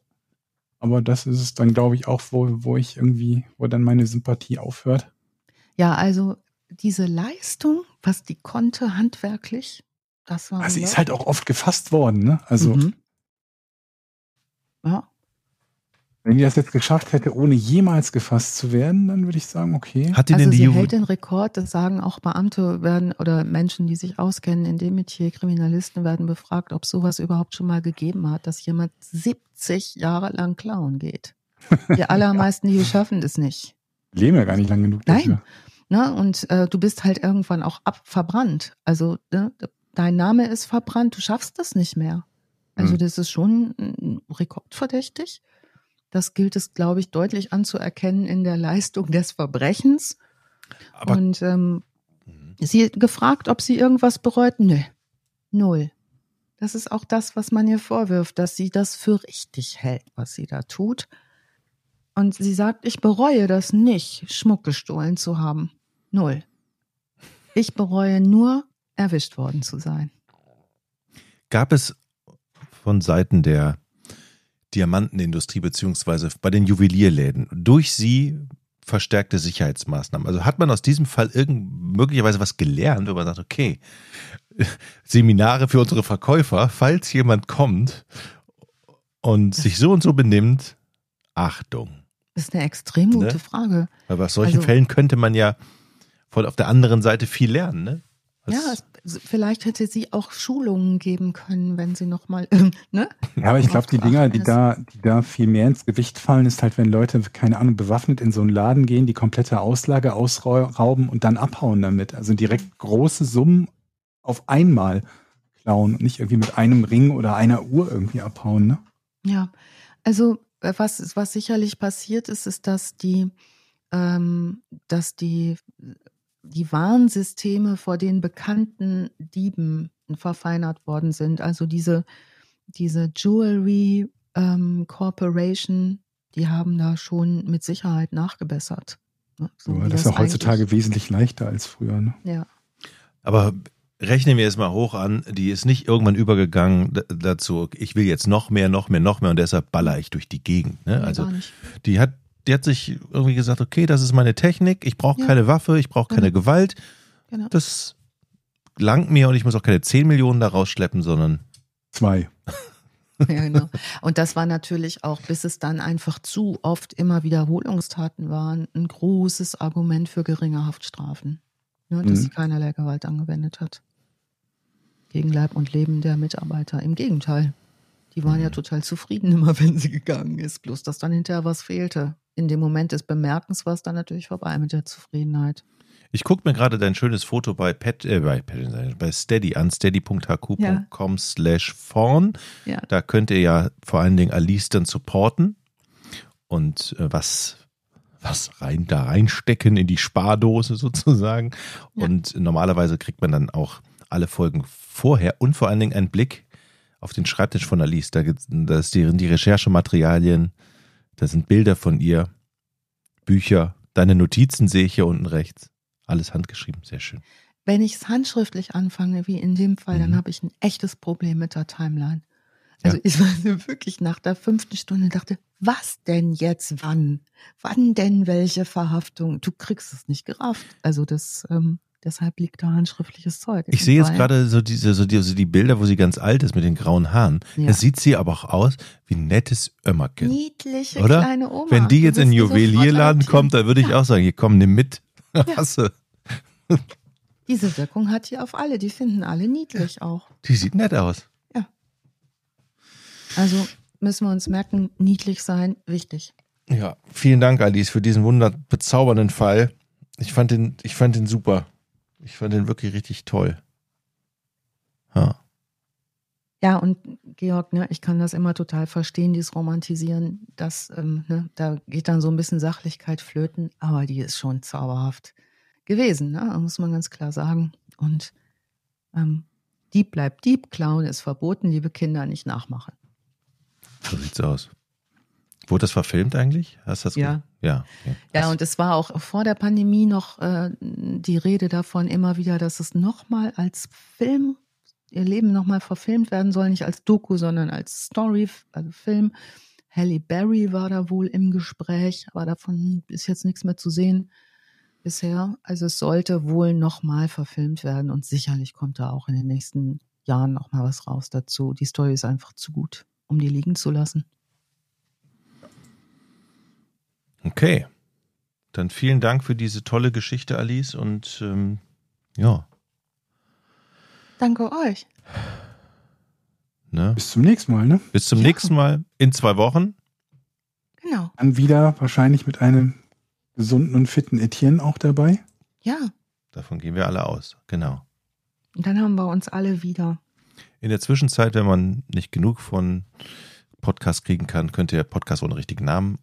Aber das ist es dann, glaube ich, auch, wo, wo ich irgendwie, wo dann meine Sympathie aufhört. Ja, also diese Leistung, was die konnte handwerklich, das war. Also sie ist halt auch oft gefasst worden, ne? Also. Mhm. Ja. Wenn die das jetzt geschafft hätte, ohne jemals gefasst zu werden, dann würde ich sagen, okay. Hat die also denn die sie hält den Rekord, das sagen auch Beamte werden oder Menschen, die sich auskennen in dem Metier, Kriminalisten werden befragt, ob sowas überhaupt schon mal gegeben hat, dass jemand 70 Jahre lang klauen geht. Die allermeisten, die schaffen das nicht. Leben ja gar nicht lang genug. Dafür. Nein. Ne? Und äh, du bist halt irgendwann auch ab verbrannt. Also ne? dein Name ist verbrannt, du schaffst das nicht mehr. Also mhm. das ist schon rekordverdächtig. Das gilt es, glaube ich, deutlich anzuerkennen in der Leistung des Verbrechens. Aber und ähm, mhm. sie gefragt, ob sie irgendwas bereut. Nö, null. Das ist auch das, was man ihr vorwirft, dass sie das für richtig hält, was sie da tut. Und sie sagt, ich bereue das nicht, Schmuck gestohlen zu haben. Null. Ich bereue nur, erwischt worden zu sein. Gab es von Seiten der Diamantenindustrie beziehungsweise bei den Juwelierläden durch sie verstärkte Sicherheitsmaßnahmen. Also hat man aus diesem Fall irgend möglicherweise was gelernt, wo man sagt, okay, Seminare für unsere Verkäufer, falls jemand kommt und sich so und so benimmt, Achtung. Das ist eine extrem gute ne? Frage. Weil bei solchen also, Fällen könnte man ja von auf der anderen Seite viel lernen, ne? ja, es, vielleicht hätte sie auch Schulungen geben können, wenn sie nochmal, ne? Ja, aber ich glaube, die Dinger, die da, die da viel mehr ins Gewicht fallen, ist halt, wenn Leute, keine Ahnung, bewaffnet in so einen Laden gehen, die komplette Auslage ausrauben und dann abhauen damit. Also direkt große Summen auf einmal klauen und nicht irgendwie mit einem Ring oder einer Uhr irgendwie abhauen, ne? Ja, also was, was sicherlich passiert ist, ist, dass die ähm, dass die, die Warnsysteme vor den bekannten Dieben verfeinert worden sind. Also diese, diese Jewelry ähm, Corporation, die haben da schon mit Sicherheit nachgebessert. Ne? So, ja, das ist ja heutzutage wesentlich leichter als früher. Ne? Ja. Aber rechnen wir es mal hoch an, die ist nicht irgendwann übergegangen dazu, ich will jetzt noch mehr, noch mehr, noch mehr und deshalb baller ich durch die Gegend. Ne? Also die hat, die hat sich irgendwie gesagt, okay, das ist meine Technik, ich brauche ja. keine Waffe, ich brauche keine genau. Gewalt. Genau. Das langt mir und ich muss auch keine 10 Millionen daraus schleppen, sondern zwei. ja, genau. Und das war natürlich auch, bis es dann einfach zu oft immer Wiederholungstaten waren, ein großes Argument für geringe Haftstrafen. Ne, dass mhm. sie keinerlei Gewalt angewendet hat. Gegen Leib und Leben der Mitarbeiter. Im Gegenteil. Die waren ja mhm. total zufrieden immer, wenn sie gegangen ist. Bloß, dass dann hinterher was fehlte. In dem Moment des Bemerkens war es dann natürlich vorbei mit der Zufriedenheit. Ich gucke mir gerade dein schönes Foto bei, Pet, äh, bei, bei Steady an, steady.hq.com ja. slash vorn. Ja. Da könnt ihr ja vor allen Dingen Alice dann supporten und äh, was, was rein da reinstecken in die Spardose sozusagen. Ja. Und normalerweise kriegt man dann auch alle Folgen vorher und vor allen Dingen einen Blick auf den Schreibtisch von Alice. Da, da die, die Recherchematerialien, da sind Bilder von ihr, Bücher, deine Notizen sehe ich hier unten rechts. Alles handgeschrieben, sehr schön. Wenn ich es handschriftlich anfange, wie in dem Fall, mhm. dann habe ich ein echtes Problem mit der Timeline. Also ja. ich war wirklich nach der fünften Stunde dachte, was denn jetzt wann? Wann denn welche Verhaftung? Du kriegst es nicht gerafft. Also das, ähm, deshalb liegt da handschriftliches Zeug. Ich sehe jetzt gerade so diese, so die, so die Bilder, wo sie ganz alt ist mit den grauen Haaren. Ja. Da sieht sie aber auch aus wie ein nettes Ömmerchen. Niedliche Oder? kleine Oma. Wenn die jetzt in den Juwelierladen kommt, dann würde ich ja. auch sagen, hier komm, nimm mit. Hasse. Diese Wirkung hat die auf alle. Die finden alle niedlich auch. Die sieht nett aus. Also müssen wir uns merken, niedlich sein, wichtig. Ja, vielen Dank, Alice, für diesen wunder bezaubernden Fall. Ich fand den, ich fand den super. Ich fand den wirklich richtig toll. Ja. Ja, und Georg, ne, ich kann das immer total verstehen, dieses Romantisieren. Das, ähm, ne, da geht dann so ein bisschen Sachlichkeit flöten, aber die ist schon zauberhaft gewesen, ne, muss man ganz klar sagen. Und ähm, Dieb bleibt Dieb, Clown ist verboten, liebe Kinder, nicht nachmachen. So sieht's aus. Wurde das verfilmt eigentlich? Hast du das ja. ja. Okay. Ja, und es war auch vor der Pandemie noch äh, die Rede davon immer wieder, dass es nochmal als Film ihr Leben nochmal verfilmt werden soll, nicht als Doku, sondern als Story, also Film. Halle Berry war da wohl im Gespräch, aber davon ist jetzt nichts mehr zu sehen bisher. Also es sollte wohl nochmal verfilmt werden und sicherlich kommt da auch in den nächsten Jahren nochmal was raus dazu. Die Story ist einfach zu gut, um die liegen zu lassen. Okay. Dann vielen Dank für diese tolle Geschichte, Alice. Und ähm, ja, Danke euch. Ne? Bis zum nächsten Mal, ne? Bis zum ja. nächsten Mal in zwei Wochen. Genau. Dann wieder wahrscheinlich mit einem gesunden und fitten Etienne auch dabei. Ja. Davon gehen wir alle aus, genau. Und dann haben wir uns alle wieder. In der Zwischenzeit, wenn man nicht genug von Podcast kriegen kann, könnt ihr Podcast ohne richtigen Namen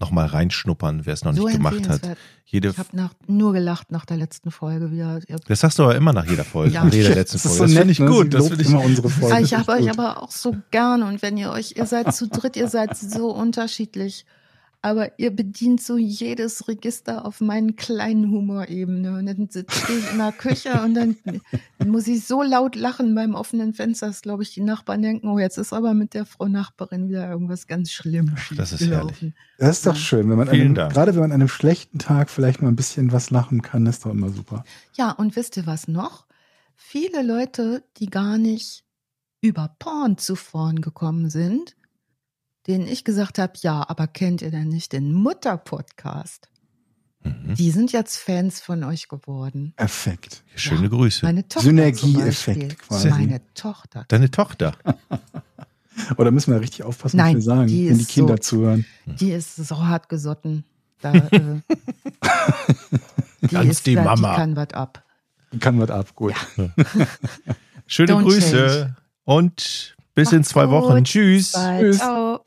nochmal reinschnuppern, wer es noch so nicht gemacht hat. Jede ich habe nur gelacht nach der letzten Folge wieder. Das sagst du aber immer nach jeder Folge, ja. nach jeder letzten Folge. Das, so das finde ich ne? gut. Das finde ich immer unsere Folge. Ich habe euch aber auch so gern und wenn ihr euch, ihr seid zu dritt, ihr seid so unterschiedlich aber ihr bedient so jedes Register auf meinen kleinen Humorebene. Und dann sitze ich in der Küche und dann, dann, muss ich so laut lachen beim offenen Fenster, dass, glaube ich, die Nachbarn denken, oh, jetzt ist aber mit der Frau Nachbarin wieder irgendwas ganz Schlimmes Das ist herrlich. Das ist doch schön, wenn man einem, gerade wenn man an einem schlechten Tag vielleicht mal ein bisschen was lachen kann, ist doch immer super. Ja, und wisst ihr was noch? Viele Leute, die gar nicht über Porn zu vorn gekommen sind, denen ich gesagt habe, ja, aber kennt ihr denn nicht den Mutter-Podcast? Mhm. Die sind jetzt Fans von euch geworden. Perfekt. Schöne ja, Grüße. Meine Tochter Synergieeffekt quasi. Meine Tochter. Deine Tochter. Oder müssen wir richtig aufpassen, Nein, was wir sagen, die wenn die Kinder so, zuhören? Die ist so hart gesotten. Da, äh, die, ist, die Mama. Die kann was ab. Kann was ab, gut. Ja. Schöne Don't Grüße change. und bis Macht's in zwei Wochen. Tschüss. Tschüss. Ciao.